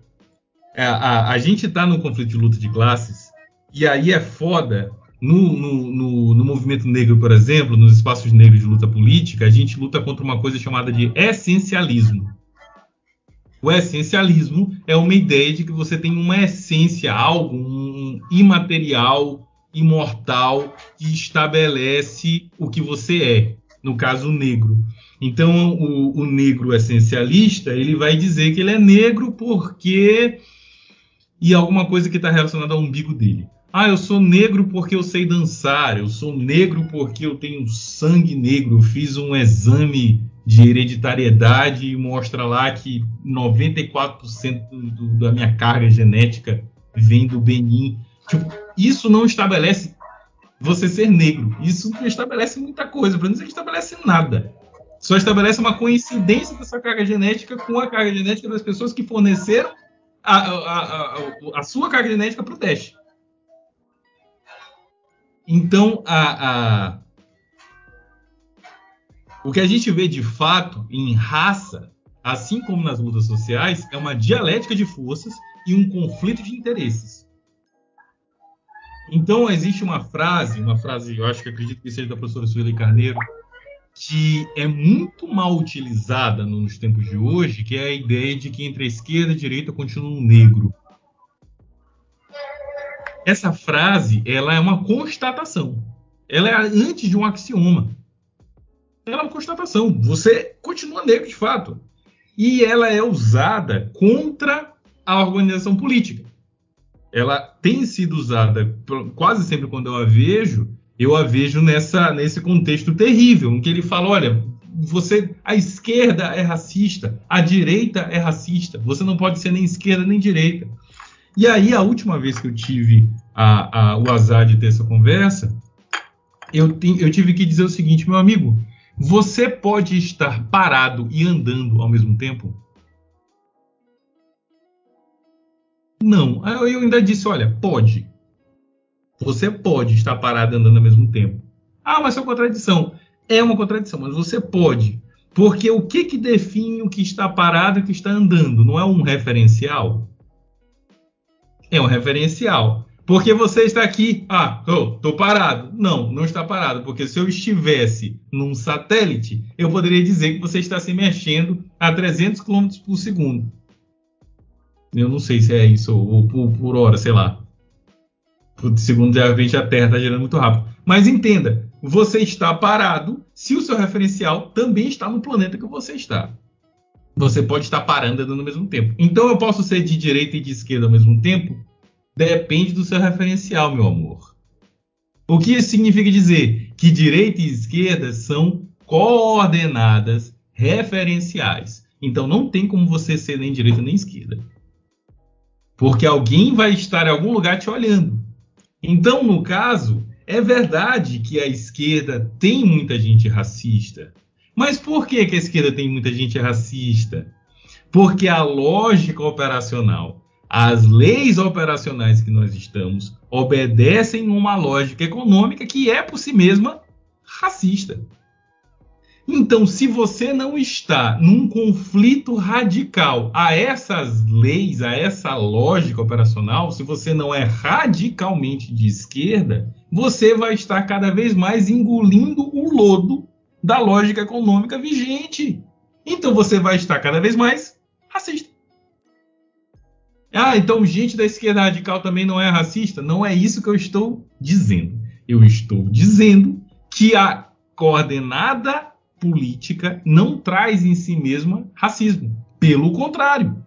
Speaker 5: a, a, a gente está no conflito de luta de classes, e aí é foda. No, no, no, no, movimento negro, por exemplo, nos espaços negros de luta política, a gente luta contra uma coisa chamada de essencialismo. O essencialismo é uma ideia de que você tem uma essência, algo um imaterial, imortal, que estabelece o que você é. No caso, o negro. Então, o, o negro essencialista ele vai dizer que ele é negro porque e alguma coisa que está relacionada ao umbigo dele. Ah, eu sou negro porque eu sei dançar, eu sou negro porque eu tenho sangue negro, eu fiz um exame de hereditariedade e mostra lá que 94% do, da minha carga genética vem do Benin. Tipo, isso não estabelece você ser negro. Isso não estabelece muita coisa, para não dizer que estabelece nada. Só estabelece uma coincidência dessa carga genética com a carga genética das pessoas que forneceram a, a, a, a sua carga genética para o teste. Então, a, o que a gente vê de fato em raça, assim como nas lutas sociais, é uma dialética de forças e um conflito de interesses. Então, existe uma frase, uma frase, eu acho que acredito que seja da professora Sueli Carneiro, que é muito mal utilizada nos tempos de hoje, que é a ideia de que entre a esquerda e a direita continua negro. Essa frase, ela é uma constatação. Ela é antes de um axioma ela é uma constatação. Você continua negro de fato. E ela é usada contra a organização política. Ela tem sido usada quase sempre quando eu a vejo, eu a vejo nessa, nesse contexto terrível, em que ele fala: olha, você, a esquerda é racista, a direita é racista, você não pode ser nem esquerda nem direita. E aí, a última vez que eu tive a, a, o azar de ter essa conversa, eu, eu tive que dizer o seguinte, meu amigo, você pode estar parado e andando ao mesmo tempo? Não. Eu ainda disse, olha, pode. Você pode estar parado e andando ao mesmo tempo. Ah, mas é uma contradição. É uma contradição, mas você pode. Porque o que, que define o que está parado e o que está andando? Não é um referencial? É um referencial. Porque você está aqui, ah, estou parado. Não, não está parado, porque se eu estivesse num satélite, eu poderia dizer que você está se mexendo a 300 km por segundo. Eu não sei se é isso, ou por, por hora, sei lá. Por segundo, de repente, a Terra está girando muito rápido. Mas entenda, você está parado se o seu referencial também está no planeta que você está. Você pode estar parando andando ao mesmo tempo. Então eu posso ser de direita e de esquerda ao mesmo tempo depende do seu referencial, meu amor. O que isso significa dizer? Que direita e esquerda são coordenadas referenciais. Então não tem como você ser nem direita nem esquerda. Porque alguém vai estar em algum lugar te olhando. Então, no caso, é verdade que a esquerda tem muita gente racista. Mas por que, que a esquerda tem muita gente racista? Porque a lógica operacional as leis operacionais que nós estamos obedecem uma lógica econômica que é por si mesma racista. Então, se você não está num conflito radical a essas leis, a essa lógica operacional, se você não é radicalmente de esquerda, você vai estar cada vez mais engolindo o lodo da lógica econômica vigente. Então, você vai estar cada vez mais racista. Ah, então gente da esquerda radical também não é racista? Não é isso que eu estou dizendo. Eu estou dizendo que a coordenada política não traz em si mesma racismo. Pelo contrário,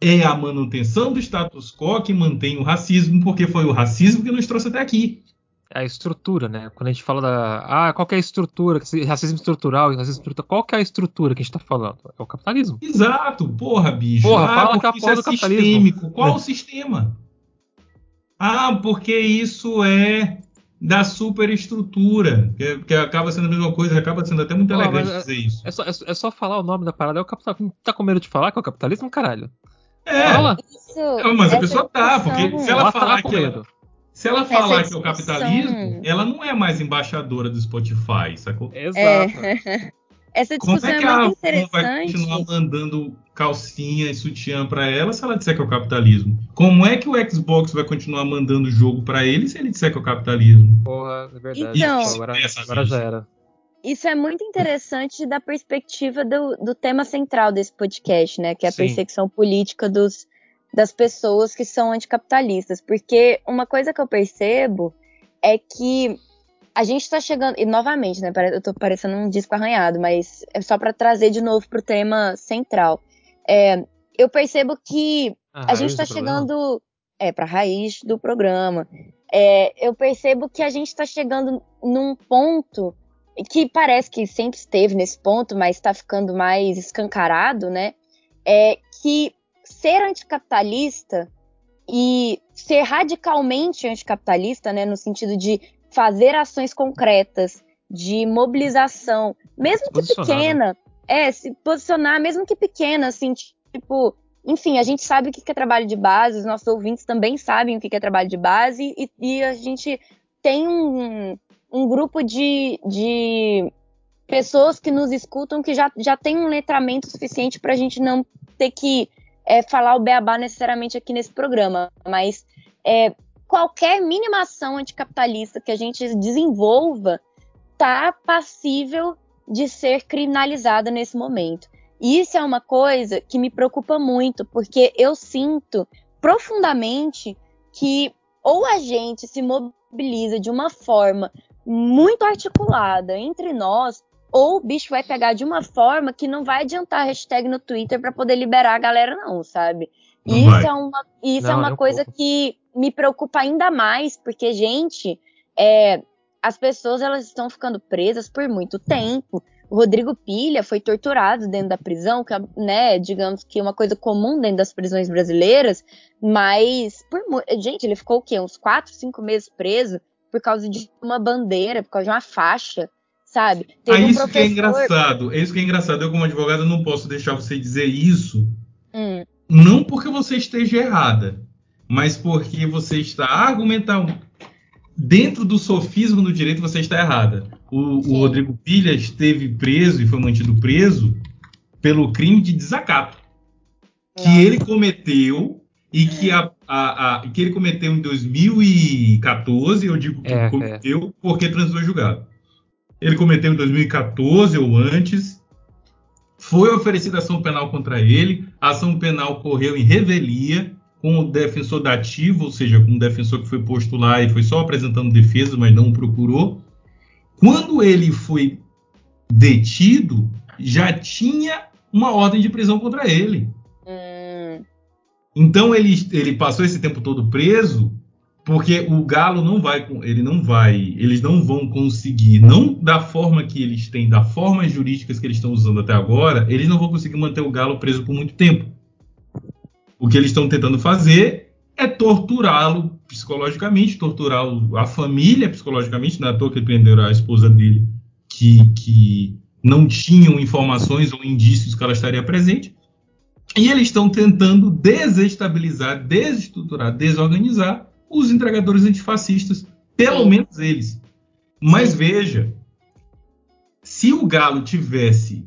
Speaker 5: é a manutenção do status quo que mantém o racismo, porque foi o racismo que nos trouxe até aqui
Speaker 1: a estrutura, né? Quando a gente fala da. Ah, qual é a estrutura? Racismo estrutural, racismo estrutural. Qual é a estrutura que a gente tá falando? É o capitalismo.
Speaker 5: Exato, porra, bicho.
Speaker 1: Porra,
Speaker 5: ah,
Speaker 1: fala que é a porra é do sistêmico.
Speaker 5: Qual é. o sistema? Ah, porque isso é da superestrutura, que, que acaba sendo a mesma coisa, acaba sendo até muito elegante é, dizer isso.
Speaker 1: É só, é, é só falar o nome da parada, é o capitalismo. Tá com medo de falar que é o capitalismo, caralho?
Speaker 5: É,
Speaker 1: Fala.
Speaker 2: Isso,
Speaker 5: é, mas a pessoa tá, porque se ela
Speaker 1: Ela tá
Speaker 5: falar
Speaker 1: com
Speaker 5: que ela. Se ela falar que é o capitalismo, ela não é mais embaixadora do Spotify, sacou?
Speaker 1: Exato.
Speaker 2: É. *laughs* Essa
Speaker 5: Como
Speaker 2: discussão
Speaker 5: é
Speaker 2: é,
Speaker 5: que a
Speaker 2: muito
Speaker 5: Avon vai
Speaker 2: interessante.
Speaker 5: continuar mandando calcinha e sutiã pra ela se ela disser que é o capitalismo? Como é que o Xbox vai continuar mandando jogo pra ele se ele disser que é o capitalismo?
Speaker 1: Porra, é verdade.
Speaker 2: Então-
Speaker 1: Pô, agora,
Speaker 5: Essa
Speaker 1: agora já era.
Speaker 2: Isso é muito interessante da perspectiva do, do tema central desse podcast, né? Que é a
Speaker 1: Sim.
Speaker 2: perseguição política dos, das pessoas que são anticapitalistas. Porque uma coisa que eu percebo é que a gente está chegando. E novamente, né? Eu tô parecendo um disco arranhado, mas é só para trazer de novo pro tema central. É, eu percebo que a gente está chegando é para raiz do programa. É, eu percebo que a gente está chegando num ponto que parece que sempre esteve nesse ponto, mas está ficando mais escancarado, né? É que ser anticapitalista e ser radicalmente anticapitalista, né, no sentido de fazer ações concretas, de mobilização, mesmo que pequena, é, se posicionar, mesmo que pequena, assim, tipo, enfim, a gente sabe o que é trabalho de base, os nossos ouvintes também sabem o que é trabalho de base, e, e a gente tem um, um grupo de, de pessoas que nos escutam que já, já tem um letramento suficiente para a gente não ter que é, falar o beabá necessariamente aqui nesse programa, mas é, qualquer mínima ação anticapitalista que a gente desenvolva tá passível de ser criminalizada nesse momento. E isso é uma coisa que me preocupa muito, porque eu sinto profundamente que ou a gente se mobiliza de uma forma muito articulada entre nós, ou o bicho vai pegar de uma forma que não vai adiantar a hashtag no Twitter para poder liberar a galera, não, sabe? E
Speaker 5: Não
Speaker 2: isso
Speaker 5: vai.
Speaker 2: é uma, isso
Speaker 1: Não,
Speaker 2: é uma
Speaker 1: um
Speaker 2: coisa que me preocupa ainda mais, porque, gente, é, as pessoas elas estão ficando presas por muito tempo. O Rodrigo Pilha foi torturado dentro da prisão, que é, né, digamos que uma coisa comum dentro das prisões brasileiras, mas, por, gente, ele ficou o quê? Uns quatro, cinco meses preso por causa de uma bandeira, por causa de uma faixa, sabe?
Speaker 5: Ah,
Speaker 2: um
Speaker 5: isso que é engraçado. É isso que é engraçado. Eu, como advogado, não posso deixar você dizer isso.
Speaker 2: Hum,
Speaker 5: Não porque você esteja errada, mas porque você está argumentando. Dentro do sofismo do direito, você está errada. O, o. Rodrigo Pilha esteve preso e foi mantido preso pelo crime de desacato que
Speaker 2: Nossa.
Speaker 5: ele cometeu e que, a, a- a- que ele cometeu em 2014. Eu digo que
Speaker 1: É,
Speaker 5: cometeu porque transitou julgado. Ele cometeu em 2014 ou antes. Foi oferecida ação penal contra ele. A ação penal correu em revelia com o defensor dativo, ou seja, com um defensor que foi posto lá e foi só apresentando defesa, mas não procurou. Quando ele foi detido, já tinha uma ordem de prisão contra ele.
Speaker 2: hum,
Speaker 5: Então ele, ele passou esse tempo todo preso porque o Galo não vai, ele não vai, eles não vão conseguir, não da forma que eles têm, da formas jurídicas que eles estão usando até agora, eles não vão conseguir manter o Galo preso por muito tempo. O que eles estão tentando fazer é torturá-lo psicologicamente, torturar a família psicologicamente, não é toa que a esposa dele, que, que não tinham informações ou indícios que ela estaria presente. E eles estão tentando desestabilizar, desestruturar, desorganizar os entregadores antifascistas, pelo
Speaker 2: Sim.
Speaker 5: menos eles. Mas
Speaker 2: Sim.
Speaker 5: veja, se o Galo tivesse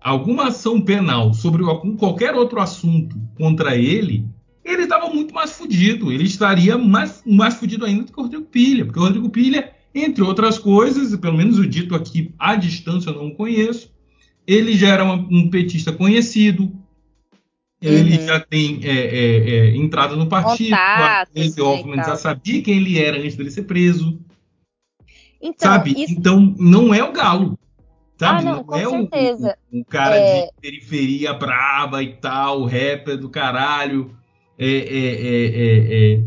Speaker 5: alguma ação penal sobre algum, qualquer outro assunto contra ele, ele estava muito mais fudido. Ele estaria mais, mais fudido ainda do que o Rodrigo Pilha, porque o Rodrigo Pilha, entre outras coisas, e pelo menos o dito aqui à distância eu não conheço, ele já era um petista conhecido, ele
Speaker 2: Uhum.
Speaker 5: já tem é, é, é, entrada no partido,
Speaker 2: Contatos,
Speaker 5: esse
Speaker 2: né,
Speaker 5: Hoffman
Speaker 2: e
Speaker 5: já
Speaker 2: tal.
Speaker 5: sabia quem ele era antes dele ser preso,
Speaker 2: Então,
Speaker 5: sabe?
Speaker 2: isso
Speaker 5: Então não é o Galo. Sabe?
Speaker 2: Ah, não, com
Speaker 5: é
Speaker 2: certeza.
Speaker 5: Um, um cara
Speaker 2: É.
Speaker 5: de periferia braba e tal, rapper do caralho, é, é, é, é, é,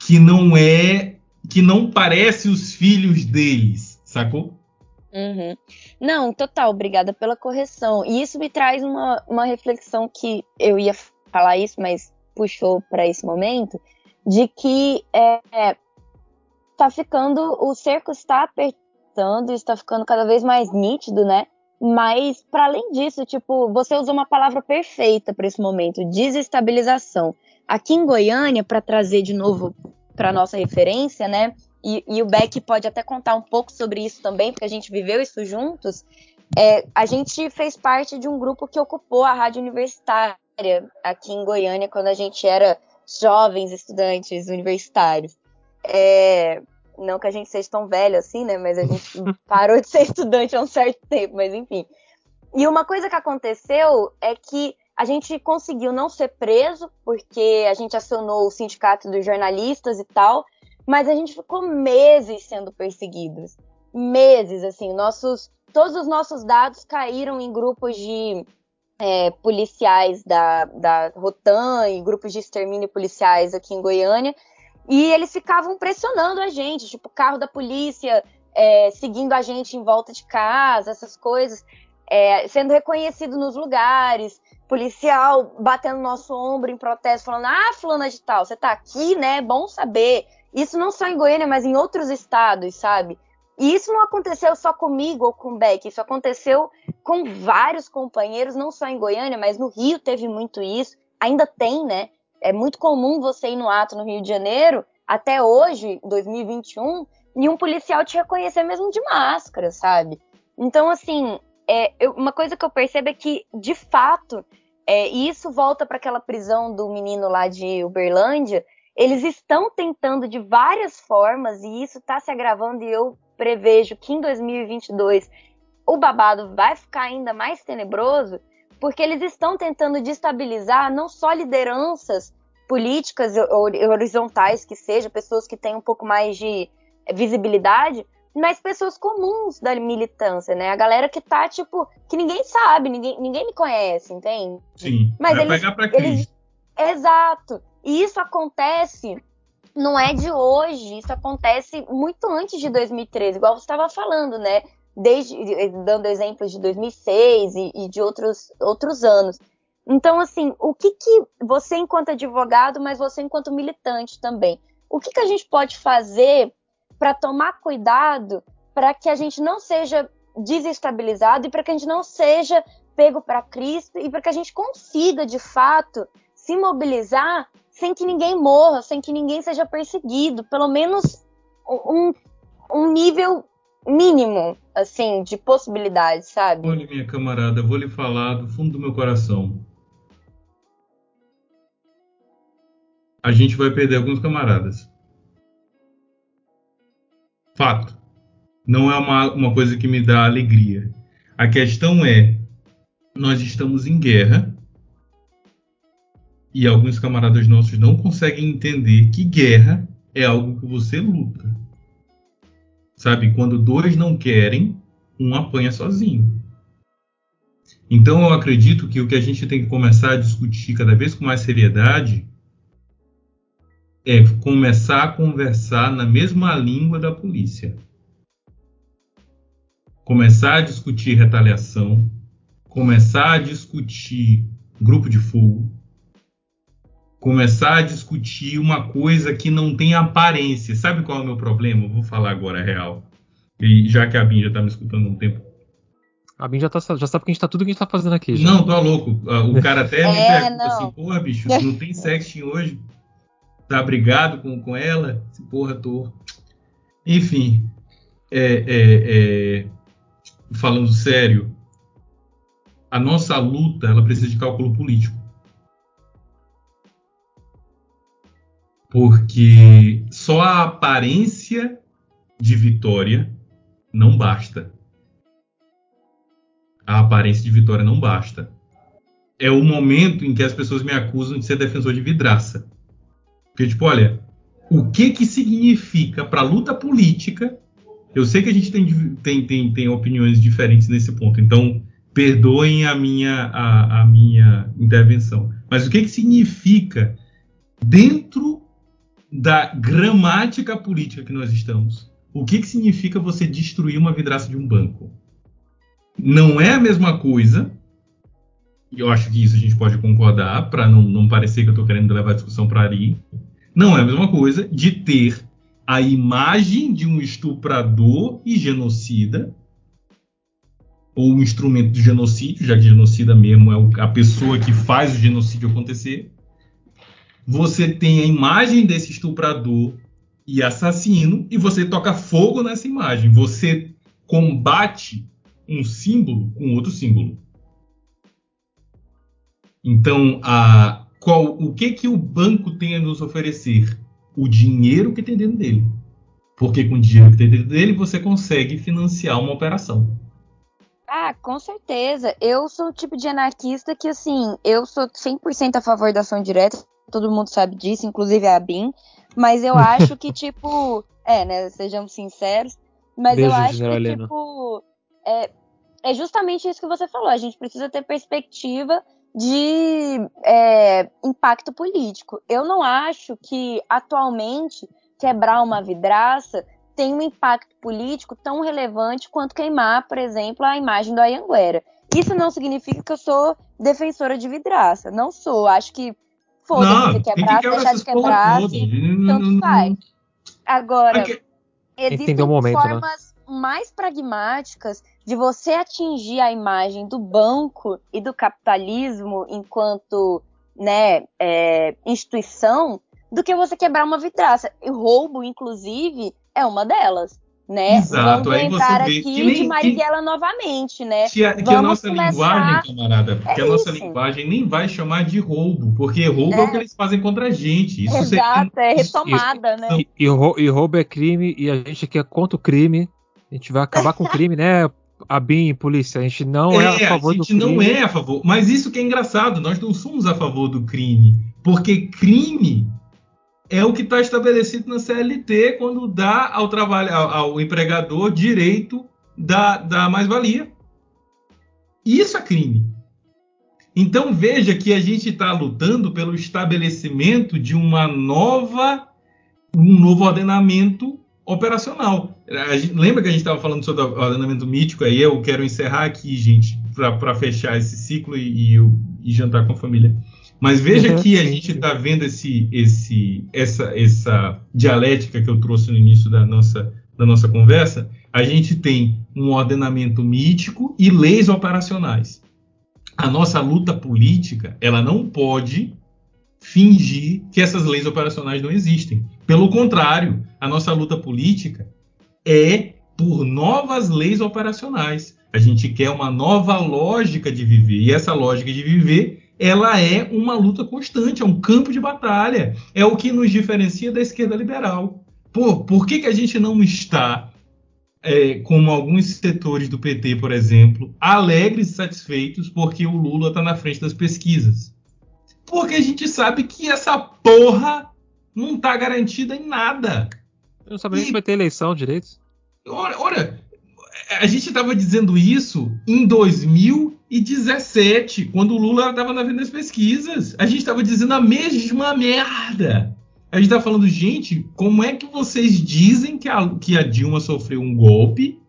Speaker 5: que não é, que não parece os filhos deles, sacou?
Speaker 2: Uhum. Não, total, obrigada pela correção. E isso me traz uma, uma reflexão que eu ia falar isso, mas puxou para esse momento, de que é, é, tá ficando, o cerco está apertando, está ficando cada vez mais nítido, né? Mas, para além disso, tipo, você usou uma palavra perfeita para esse momento: desestabilização. Aqui em Goiânia, para trazer de novo para nossa referência, né? E, e, o Beck pode até contar um pouco sobre isso também, porque a gente viveu isso juntos. É, a gente fez parte de um grupo que ocupou a rádio universitária aqui em Goiânia quando a gente era jovens estudantes universitários. É, não que a gente seja tão velho assim, né? Mas a gente *laughs* parou de ser estudante há um certo tempo, mas enfim. E uma coisa que aconteceu é que a gente conseguiu não ser preso, porque a gente acionou o sindicato dos jornalistas e tal, mas a gente ficou meses sendo perseguidos. Meses, assim, nossos, todos os nossos dados caíram em grupos de é, policiais da, da Rotan e grupos de extermínio policiais aqui em Goiânia, e eles ficavam pressionando a gente, tipo, carro da polícia é, seguindo a gente em volta de casa, essas coisas, é, sendo reconhecido nos lugares, policial batendo no nosso ombro em protesto, falando: Ah, fulana de tal, você tá aqui, né? Bom saber. Isso não só em Goiânia, mas em outros estados, sabe? E isso não aconteceu só comigo ou com o Beck, isso aconteceu com vários companheiros, não só em Goiânia, mas no Rio teve muito isso, ainda tem, né? É muito comum você ir no ato no Rio de Janeiro, até hoje, 2021, e um policial te reconhecer mesmo de máscara, sabe? Então, assim, é, eu, uma coisa que eu percebo é que, de fato, é, e isso volta para aquela prisão do menino lá de Uberlândia, eles estão tentando de várias formas, e isso está se agravando, e eu prevejo que em 2022 o babado vai ficar ainda mais tenebroso, porque eles estão tentando destabilizar não só lideranças políticas horizontais que seja, pessoas que têm um pouco mais de visibilidade, mas pessoas comuns da militância, né? A galera que tá, tipo, que ninguém sabe, ninguém, ninguém me conhece, entende?
Speaker 5: Sim,
Speaker 2: mas
Speaker 5: eles, pegar pra
Speaker 2: eles, Exato. E isso acontece não é de hoje, isso acontece muito antes de 2013, igual você estava falando, né? Desde dando exemplos de 2006 e, e, de outros, outros anos. Então, assim, o que, que você, enquanto advogado, mas você, enquanto militante também, o que, que a gente pode fazer para tomar cuidado para que a gente não seja desestabilizado e para que a gente não seja pego para Cristo e para que a gente consiga, de fato, se mobilizar sem que ninguém morra, sem que ninguém seja perseguido, pelo menos um, um nível mínimo, assim, de possibilidades, sabe?
Speaker 5: Olha, minha camarada, vou lhe falar do fundo do meu coração. A gente vai perder alguns camaradas. Fato. Não é uma, uma coisa que me dá alegria. A questão é: nós estamos em guerra e alguns camaradas nossos não conseguem entender que guerra é algo que você luta. Sabe? Quando dois não querem, um apanha sozinho. Então eu acredito que o que a gente tem que começar a discutir cada vez com mais seriedade é começar a conversar na mesma língua da polícia. Começar a discutir retaliação, começar a discutir grupo de fogo, começar a discutir uma coisa que não tem aparência. Sabe qual é o meu problema? vou falar agora a real. E já que a Bin já tá me escutando há um tempo.
Speaker 1: A Bin já, tá, já sabe que a gente tá tudo que a gente tá fazendo aqui.
Speaker 5: Já. Não, tô louco. Ah, o cara até é, me pergunta não. assim, porra, bicho, não tem sexting hoje? Tá brigado com, com ela? Porra, tô. Enfim. É, é, é, falando sério, a nossa luta ela precisa de cálculo político. Porque só a aparência de vitória não basta. A aparência de vitória não basta. É o momento em que as pessoas me acusam de ser defensor de vidraça. Porque, tipo, olha, o que que significa para a luta política? Eu sei que a gente tem, tem, tem, tem opiniões diferentes nesse ponto, então perdoem a minha, a, a minha intervenção. Mas o que que significa dentro da gramática política que nós estamos. O que, que significa você destruir uma vidraça de um banco? Não é a mesma coisa, e eu acho que isso a gente pode concordar, para não, não parecer que eu estou querendo levar a discussão para ali. Não é a mesma coisa de ter a imagem de um estuprador e genocida ou um instrumento de genocídio, já que genocida mesmo é a pessoa que faz o genocídio acontecer. Você tem a imagem desse estuprador e assassino e você toca fogo nessa imagem. Você combate um símbolo com outro símbolo. Então, a, qual, o que que o banco tem a nos oferecer? O dinheiro que tem dentro dele. Porque com o dinheiro que tem dentro dele, você consegue financiar uma operação.
Speaker 2: Ah, com certeza. Eu sou o tipo de anarquista que, assim, eu sou 100% a favor da ação direta. Todo mundo sabe disso, inclusive a BIM. Mas eu *laughs* acho que, tipo, é, né? Sejamos sinceros. Mas Beijo, eu acho que, tipo, é, é justamente isso que você falou. A gente precisa ter perspectiva de é, impacto político. Eu não acho que atualmente quebrar uma vidraça tem um impacto político tão relevante quanto queimar, por exemplo, a imagem do Ayanguera. Isso não significa que eu sou defensora de vidraça. Não sou. Acho que foda-se quebrar, que deixar de quebrar, tanto faz. Agora, existem momento, né? formas né? mais pragmáticas de você atingir a imagem do banco e do capitalismo enquanto né, é, instituição do que você quebrar uma vidraça. E roubo, inclusive, é uma delas. Né?
Speaker 5: Exato,
Speaker 2: Vamos
Speaker 5: aí
Speaker 2: entrar
Speaker 5: você vê
Speaker 2: aqui
Speaker 5: que nem,
Speaker 2: de Marighella que, novamente, né?
Speaker 5: Que a, que a nossa começar... linguagem, camarada, porque é a nossa isso. linguagem nem vai chamar de roubo, porque roubo é, é o que eles fazem contra a gente. Isso
Speaker 2: Exato, seria... é retomada,
Speaker 1: isso,
Speaker 2: né?
Speaker 1: E, e, roubo é crime e a gente aqui é contra o crime. A gente vai acabar com o crime, né? a BIM, polícia, a gente não é, é a favor do crime.
Speaker 5: A gente não é a favor, mas isso que é engraçado, nós não somos a favor do crime, porque crime é o que está estabelecido na CLT quando dá ao trabalho ao, ao empregador direito da, da mais-valia. Isso é crime. Então veja que a gente está lutando pelo estabelecimento de uma nova, um novo ordenamento operacional. Gente, lembra que a gente estava falando sobre o ordenamento mítico? Aí eu quero encerrar aqui, gente, para fechar esse ciclo e, e, e, jantar com a família. Mas veja uhum, que a gente está vendo esse, esse, essa, essa dialética que eu trouxe no início da nossa, da nossa conversa. A gente tem um ordenamento mítico e leis operacionais. A nossa luta política, ela não pode fingir que essas leis operacionais não existem. Pelo contrário, a nossa luta política é por novas leis operacionais. A gente quer uma nova lógica de viver. E essa lógica de viver, ela é uma luta constante, é um campo de batalha. É o que nos diferencia da esquerda liberal. Pô, por que, que a gente não está, é, como alguns setores do PT, por exemplo, alegres e satisfeitos porque o Lula está na frente das pesquisas? Porque a gente sabe que essa porra não está garantida em nada.
Speaker 1: Eu não sabia e... se vai ter eleição direito.
Speaker 5: Olha, olha a gente estava dizendo isso em 2017, quando o Lula estava na das pesquisas. A gente estava dizendo a mesma merda. A gente estava falando, gente, como é que vocês dizem que a, que a Dilma sofreu um golpe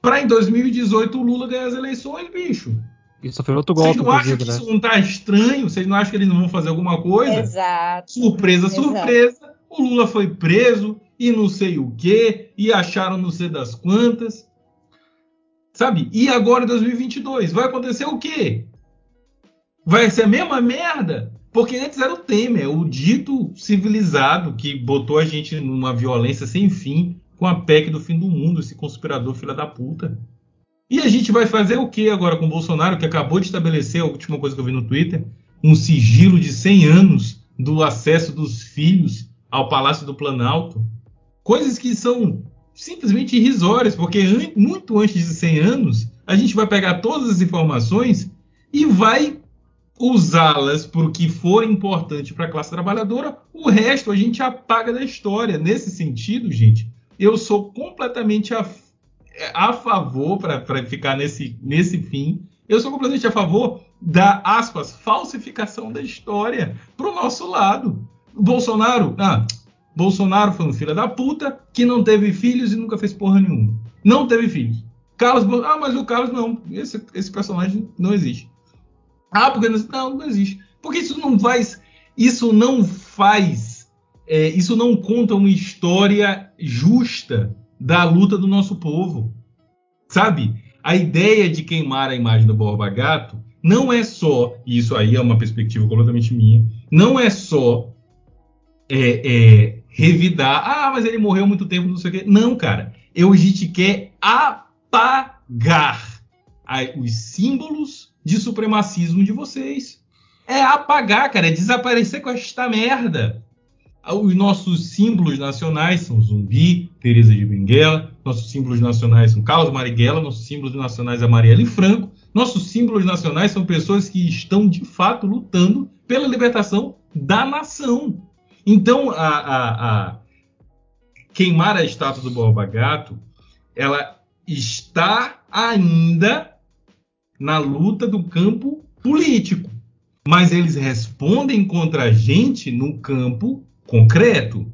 Speaker 5: para em 2018 o Lula ganhar as eleições, bicho?
Speaker 1: Isso foi outro golpe.
Speaker 5: Vocês não acham que né? isso não tá estranho? Vocês não acham que eles não vão fazer alguma coisa?
Speaker 2: Exato.
Speaker 5: Surpresa, surpresa. Exato. O Lula foi preso e não sei o quê, e acharam não sei das quantas. Sabe? E agora em 2022, vai acontecer o quê? Vai ser a mesma merda? Porque antes era o Temer, o dito civilizado que botou a gente numa violência sem fim com a PEC do fim do mundo, esse conspirador filha da puta. E a gente vai fazer o que agora com o Bolsonaro, que acabou de estabelecer, a última coisa que eu vi no Twitter, um sigilo de 100 anos do acesso dos filhos ao Palácio do Planalto? Coisas que são simplesmente irrisórias, porque an muito antes de 100 anos, a gente vai pegar todas as informações e vai usá-las para o que for importante para a classe trabalhadora, o resto a gente apaga da história. Nesse sentido, gente, eu sou completamente a a favor, para ficar nesse, nesse fim, eu sou completamente a favor da, aspas, falsificação da história para o nosso lado. Bolsonaro, ah, Bolsonaro foi um filho da puta que não teve filhos e nunca fez porra nenhuma. Não teve filhos. Carlos, ah, mas o Carlos não, esse, esse personagem não existe. Ah, porque não, não, não existe. Porque isso não faz, isso não faz, é, isso não conta uma história justa da luta do nosso povo. Sabe? a ideia de queimar a imagem do Borba Gato não é só, e isso aí é uma perspectiva completamente minha, não é só é, é, revidar, ah, mas ele morreu muito tempo, não sei o quê. Não, cara. Eu, a gente quer apagar os símbolos de supremacismo de vocês. É apagar, cara, é desaparecer com esta merda. Os nossos símbolos nacionais são Zumbi, Teresa de Benguela, nossos símbolos nacionais são Carlos Marighella, nossos símbolos nacionais é Marielle Franco, nossos símbolos nacionais são pessoas que estão de fato lutando pela libertação da nação. Então, a, a, a queimar a estátua do Borba Gato, ela está ainda na luta do campo político. Mas eles respondem contra a gente no campo concreto.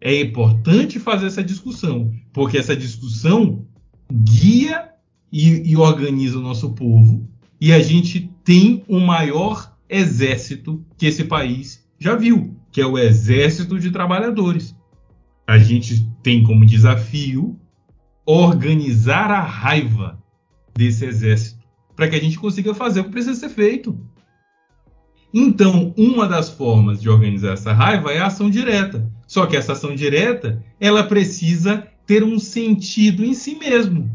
Speaker 5: É importante fazer essa discussão, porque essa discussão guia e, e organiza o nosso povo, e a gente tem o maior exército que esse país já viu, que é o exército de trabalhadores. A gente tem como desafio organizar a raiva desse exército para que a gente consiga fazer o que precisa ser feito. Então, uma das formas de organizar essa raiva é a ação direta. Só que essa ação direta, ela precisa ter um sentido em si mesmo.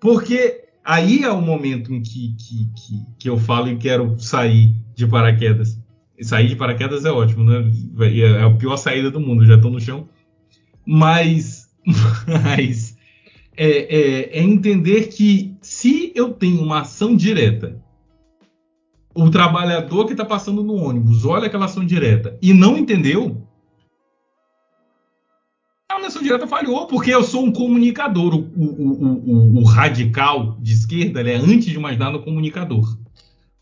Speaker 5: Porque aí é o momento em que, que, que, que eu falo e quero sair de paraquedas. Sair de paraquedas é ótimo, né? É a pior saída do mundo, já estou no chão. Mas, *laughs* mas é, é, é entender que se eu tenho uma ação direta, o trabalhador que está passando no ônibus olha aquela ação direta e não entendeu, a ação direta falhou, porque eu sou um comunicador. O, o, o, o radical de esquerda é, antes de mais nada, um comunicador.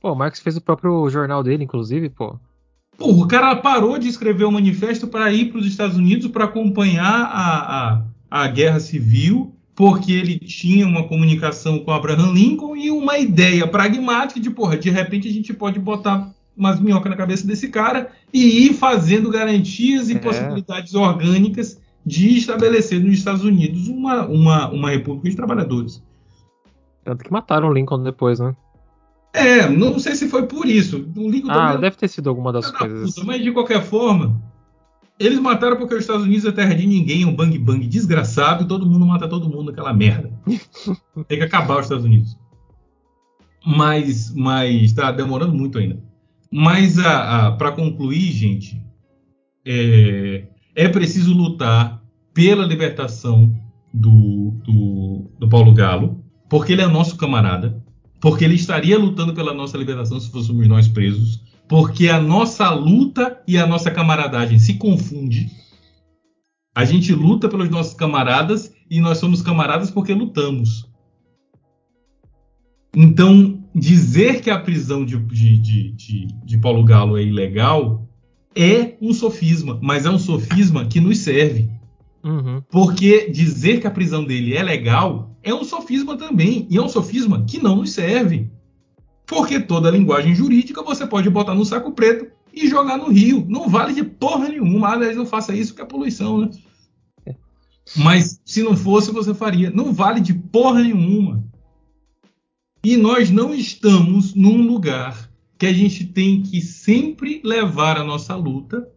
Speaker 1: Pô, o Marx fez o próprio jornal dele, inclusive, pô.
Speaker 5: Porra, o cara parou de escrever o um manifesto para ir para os Estados Unidos para acompanhar a, a, a guerra civil porque ele tinha uma comunicação com Abraham Lincoln e uma ideia pragmática de, porra, de repente a gente pode botar umas minhocas na cabeça desse cara e ir fazendo garantias e é. possibilidades orgânicas de estabelecer nos Estados Unidos uma, uma, uma república de trabalhadores.
Speaker 1: Tanto que mataram o Lincoln depois, né?
Speaker 5: É, não sei se foi por isso. O
Speaker 1: Lincoln ah, deve ter sido alguma das coisas.
Speaker 5: Puta, mas de qualquer forma, eles mataram porque os Estados Unidos é terra de ninguém, é um bang bang desgraçado e todo mundo mata todo mundo, aquela merda. *laughs* Tem que acabar os Estados Unidos. Mas, mas tá demorando muito ainda. Mas a, a para concluir, gente, é, é preciso lutar pela libertação do, do, do Paulo Galo, porque ele é nosso camarada, porque ele estaria lutando pela nossa libertação se fôssemos nós presos porque a nossa luta e a nossa camaradagem se confunde. A gente luta pelos nossos camaradas e nós somos camaradas porque lutamos. Então, dizer que a prisão de, de, de, de, Paulo Galo é ilegal é um sofisma, mas é um sofisma que nos serve. Uhum. Porque dizer que a prisão dele é legal é um sofisma também, e é um sofisma que não nos serve. Porque toda linguagem jurídica você pode botar no saco preto e jogar no rio. Não vale de porra nenhuma. Aliás, não faça isso que é poluição, né? Mas se não fosse, você faria. Não vale de porra nenhuma. E nós não estamos num lugar que a gente tem que sempre levar a nossa luta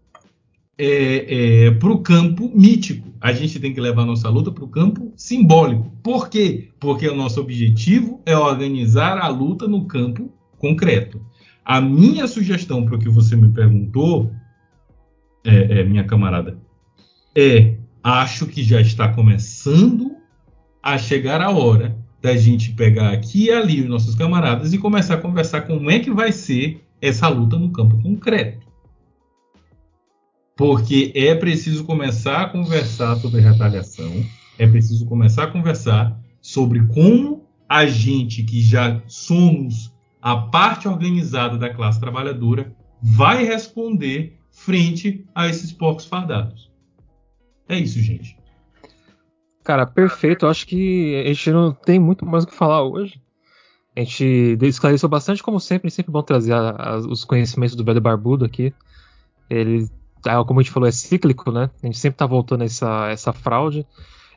Speaker 5: é, é, para o campo mítico. A gente tem que levar a nossa luta para o campo simbólico. Por quê? Porque o nosso objetivo é organizar a luta no campo concreto. A minha sugestão para o que você me perguntou, é, é, minha camarada, é acho que já está começando a chegar a hora da gente pegar aqui e ali os nossos camaradas e começar a conversar como é que vai ser essa luta no campo concreto porque é preciso começar a conversar sobre retaliação, é preciso começar a conversar sobre como a gente que já somos a parte organizada da classe trabalhadora vai responder frente a esses porcos fardados. É isso, gente.
Speaker 1: Cara, perfeito. Eu acho que a gente não tem muito mais o que falar hoje. A gente esclareceu bastante, como sempre, é sempre bom trazer a, a, os conhecimentos do velho barbudo aqui. Ele como a gente falou, é cíclico, né? A gente sempre tá voltando a essa, essa fraude.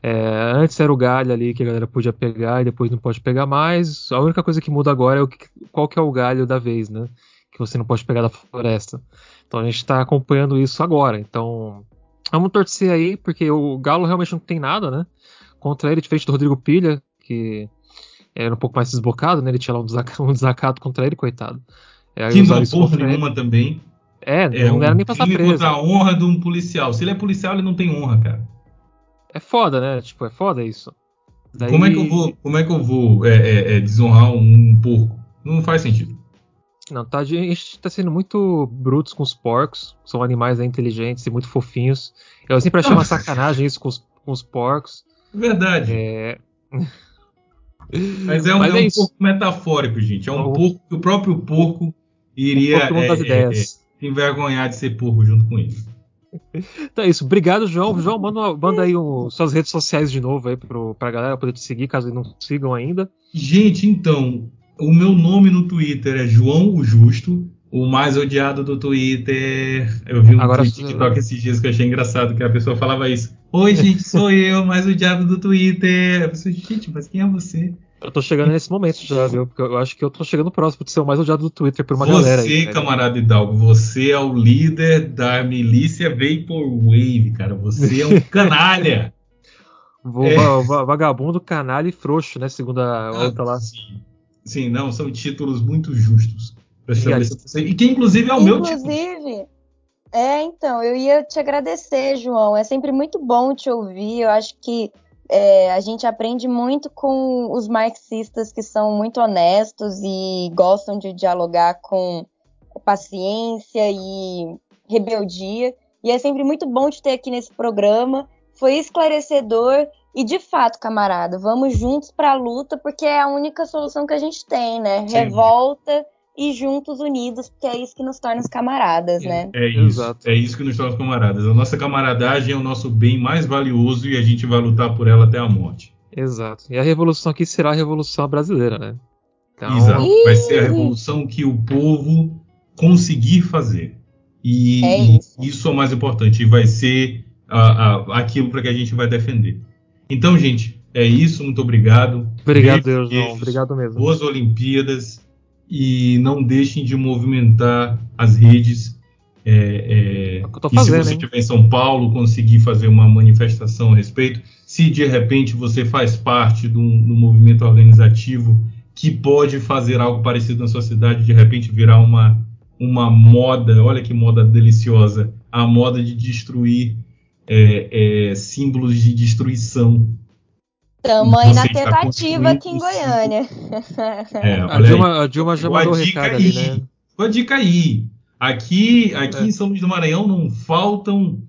Speaker 1: É, antes era o galho ali que a galera podia pegar e depois não pode pegar mais. A única coisa que muda agora é o que, qual que é o galho da vez, né? Que você não pode pegar da floresta. Então a gente está acompanhando isso agora. Então vamos torcer aí, porque o Galo realmente não tem nada, né? Contra ele, diferente do Rodrigo Pilha, que era um pouco mais desbocado, né? Ele tinha lá um desacato, *laughs* um desacato contra ele, coitado.
Speaker 5: É, que não porra nenhuma ele. também.
Speaker 1: É, é não um era nem passar preso.
Speaker 5: contra a honra de um policial. Se ele é policial, ele não tem honra, cara.
Speaker 1: É foda, né? Tipo, é foda isso.
Speaker 5: Daí... Como é que eu vou, como é que eu vou é, é, é, desonrar um porco? Não faz sentido.
Speaker 1: Não, tá, a gente tá sendo muito brutos com os porcos. São animais né, inteligentes e muito fofinhos. Eu sempre achei uma sacanagem isso com os, com os porcos.
Speaker 5: Verdade.
Speaker 1: É... *laughs*
Speaker 5: Mas é um, Mas é, é um porco metafórico, gente. É um o... porco que o próprio porco iria é, é, envergonhar de ser porco junto com ele.
Speaker 1: Então é isso. Obrigado, João. João, manda, manda aí um, suas redes sociais de novo aí pro, pra galera poder te seguir, caso não sigam ainda.
Speaker 5: Gente, então, o meu nome no Twitter é João o Justo. O mais odiado do Twitter. Eu vi um Agora, tweet TikTok esses dias que eu achei engraçado, que a pessoa falava isso. Oi, gente, sou eu, mais odiado do Twitter. Eu pensei, gente, mas quem é você?
Speaker 1: Eu tô chegando nesse momento já, viu? Porque eu acho que eu tô chegando próximo de ser o mais odiado do Twitter por uma
Speaker 5: você,
Speaker 1: galera
Speaker 5: aí. Você, camarada Hidalgo, você é o líder da milícia Vaporwave, cara. Você é um *laughs* canalha.
Speaker 1: é. Vagabundo, canalha e frouxo, né? Segundo a ah, outra lá.
Speaker 5: Sim. sim, não, são títulos muito justos. E que inclusive é o inclusive, meu título.
Speaker 2: Inclusive, é, então, eu ia te agradecer, João. É sempre muito bom te ouvir. Eu acho que é, a gente aprende muito com os marxistas que são muito honestos e gostam de dialogar com paciência e rebeldia. E é sempre muito bom te ter aqui nesse programa. Foi esclarecedor e de fato, camarada, vamos juntos para a luta porque é a única solução que a gente tem, né? Sim. Revolta e juntos unidos, porque é isso que nos torna os camaradas, né?
Speaker 5: É isso, Exato. é isso que nos torna os camaradas. A nossa camaradagem é o nosso bem mais valioso e a gente vai lutar por ela até a morte.
Speaker 1: Exato. E a revolução aqui será a revolução brasileira, né?
Speaker 5: Então... Exato. Vai ser a revolução que o povo conseguir fazer. E, é isso. e isso é o mais importante. E vai ser a, a, aquilo para que a gente vai defender. Então, gente, é isso. Muito obrigado.
Speaker 1: Obrigado, Deus. Obrigado mesmo.
Speaker 5: Boas Olimpíadas e não deixem de movimentar as redes. É, é, é e fazendo, se você estiver em São Paulo, conseguir fazer uma manifestação a respeito, se de repente você faz parte de um, de um movimento organizativo que pode fazer algo parecido na sua cidade, de repente virar uma, uma moda, olha que moda deliciosa, a moda de destruir é, é, símbolos de destruição
Speaker 2: Estamos aí na tentativa aqui em Goiânia. *laughs*
Speaker 5: É,
Speaker 1: a, Dilma, a, Dilma, já mandou recado aí, ali, né?
Speaker 5: Uma dica aí. Aqui, aqui é. em São Luís do Maranhão não faltam,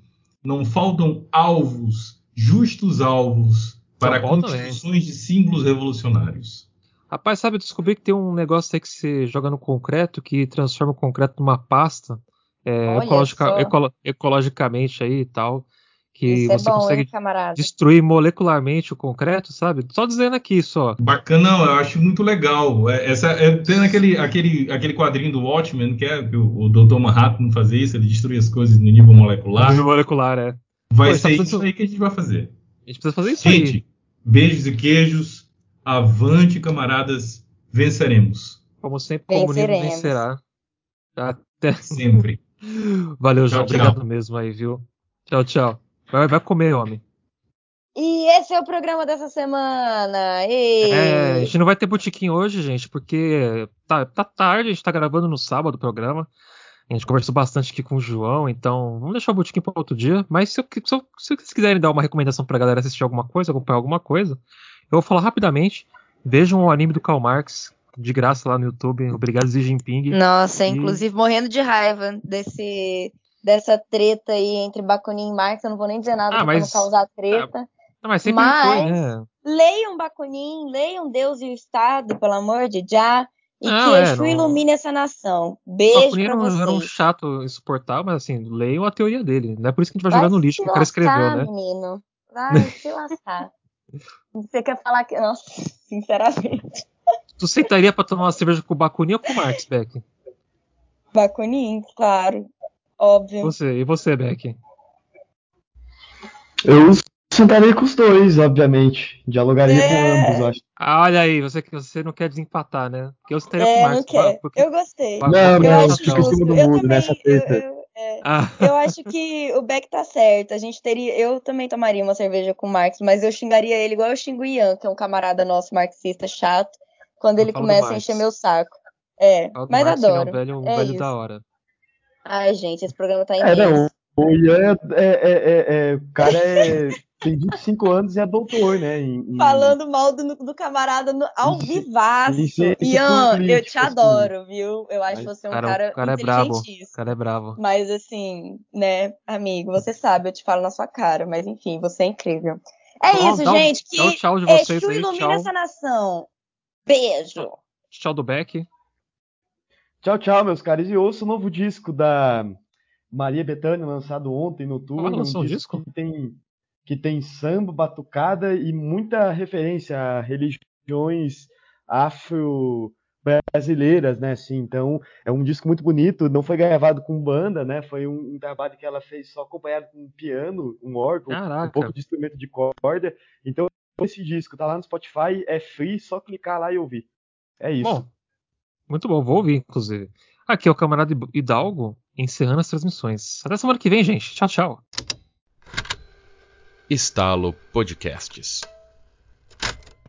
Speaker 5: não faltam alvos, justos alvos para construções de símbolos revolucionários.
Speaker 1: Rapaz, sabe, eu descobri que tem um negócio aí que você joga no concreto que transforma o concreto numa pasta é, ecologica, ecolo, ecologicamente aí e tal que Isso é você é bom, consegue hein, destruir molecularmente o concreto, sabe? Só dizendo aqui só.
Speaker 5: Bacana, não, eu acho muito legal. É, essa, é, tem aquele, aquele, aquele quadrinho do Watchmen, que é que o, o Dr. Manhattan faz isso, ele destrui as coisas no nível molecular. No
Speaker 1: nível molecular, é.
Speaker 5: Vai Pô, ser tá isso aí que a gente vai fazer.
Speaker 1: A gente precisa fazer isso
Speaker 5: gente,
Speaker 1: aí.
Speaker 5: beijos e queijos. Avante, camaradas. Venceremos.
Speaker 1: Como sempre, o comunismo vencerá. Até
Speaker 5: sempre. *laughs*
Speaker 1: Valeu, João. Obrigado mesmo aí, viu? Tchau, tchau. Vai, vai comer, homem.
Speaker 2: E esse é o programa dessa semana. E...
Speaker 1: É, a gente não vai ter botiquim hoje, gente, porque tá, tá tarde, a gente tá gravando no sábado o programa. A gente conversou bastante aqui com o João, então vamos deixar o botiquim para outro dia. Mas se, se, se, vocês quiserem dar uma recomendação pra galera assistir alguma coisa, acompanhar alguma coisa, eu vou falar rapidamente. Vejam o anime do Karl Marx, de graça lá no YouTube. Obrigado, Xi Jinping.
Speaker 2: Nossa, e... inclusive morrendo de raiva desse dessa treta aí entre Bakunin e Marx. Eu não vou nem dizer nada ah, pra não causar treta.
Speaker 1: Ah, mas sempre mas foi, né?
Speaker 2: leiam Bakunin, leiam Deus e o Estado, pelo amor de Já. E não, que é, Exu não... ilumine essa nação. Beijo Bakunin pra vocês.
Speaker 1: era um chato insuportável, mas assim, leiam a teoria dele. Não é por isso que a gente vai, vai jogar no lixo que o cara escreveu, né?
Speaker 2: menino. Vai se lascar. *laughs* Você quer falar que... Nossa, sinceramente.
Speaker 1: Tu sentaria pra tomar uma cerveja com o Bakunin ou com o Marx, Beck?
Speaker 2: Bakunin, claro. Óbvio.
Speaker 1: Você, e você, Beck?
Speaker 3: Eu sentaria com os dois, obviamente. Dialogaria é... com ambos, acho.
Speaker 1: Ah, olha aí, você, você não quer desempatar, né?
Speaker 2: Porque eu sentaria é, com o Marcos. Não quer. Porque... Eu gostei. Não, eu
Speaker 3: não, fica em cima do mundo nessa treta.
Speaker 2: Eu, eu, é, ah. eu acho que o Beck tá certo. A gente teria. Eu também tomaria uma cerveja com o Marcos, mas eu xingaria ele igual eu xingo o Ian, que é um camarada nosso marxista chato, quando ele começa a encher meu saco. É, mas Marx, adoro.
Speaker 1: É um velho, um é velho da hora.
Speaker 2: Ai, gente, esse programa tá imenso. É, não,
Speaker 3: o Ian é, é, é, é, o cara é, *laughs* tem 25 anos e é doutor, né? Em,
Speaker 2: Falando mal do, do camarada no, ao vivaço. Ian, eu te assim. adoro, viu? Eu acho você um cara, cara, cara é brabo. O
Speaker 1: cara é bravo.
Speaker 2: Mas assim, né, amigo, você sabe, eu te falo na sua cara, mas enfim, você é incrível. É isso, gente. Que
Speaker 1: um tchau de vocês
Speaker 2: Exu aí, ilumina tchau. essa nação. Beijo.
Speaker 1: Tchau do Beck.
Speaker 3: Tchau, tchau, meus caras. E ouça o novo disco da Maria Bethânia, lançado ontem no Tour.
Speaker 1: Ah, um disco,
Speaker 3: Que tem, que tem samba, batucada e muita referência a religiões afro brasileiras, né? Assim, então é um disco muito bonito. Não foi gravado com banda, né? Foi um, um trabalho que ela fez só acompanhado com um piano, um órgão,
Speaker 1: Caraca.
Speaker 3: um pouco de instrumento de corda. Então esse disco tá lá no Spotify, é free, só clicar lá e ouvir. É isso.
Speaker 1: Bom, muito bom, vou ouvir, inclusive. Aqui é o camarada Hidalgo encerrando as transmissões. Até semana que vem, gente. Tchau, tchau.
Speaker 6: Estalo Podcasts.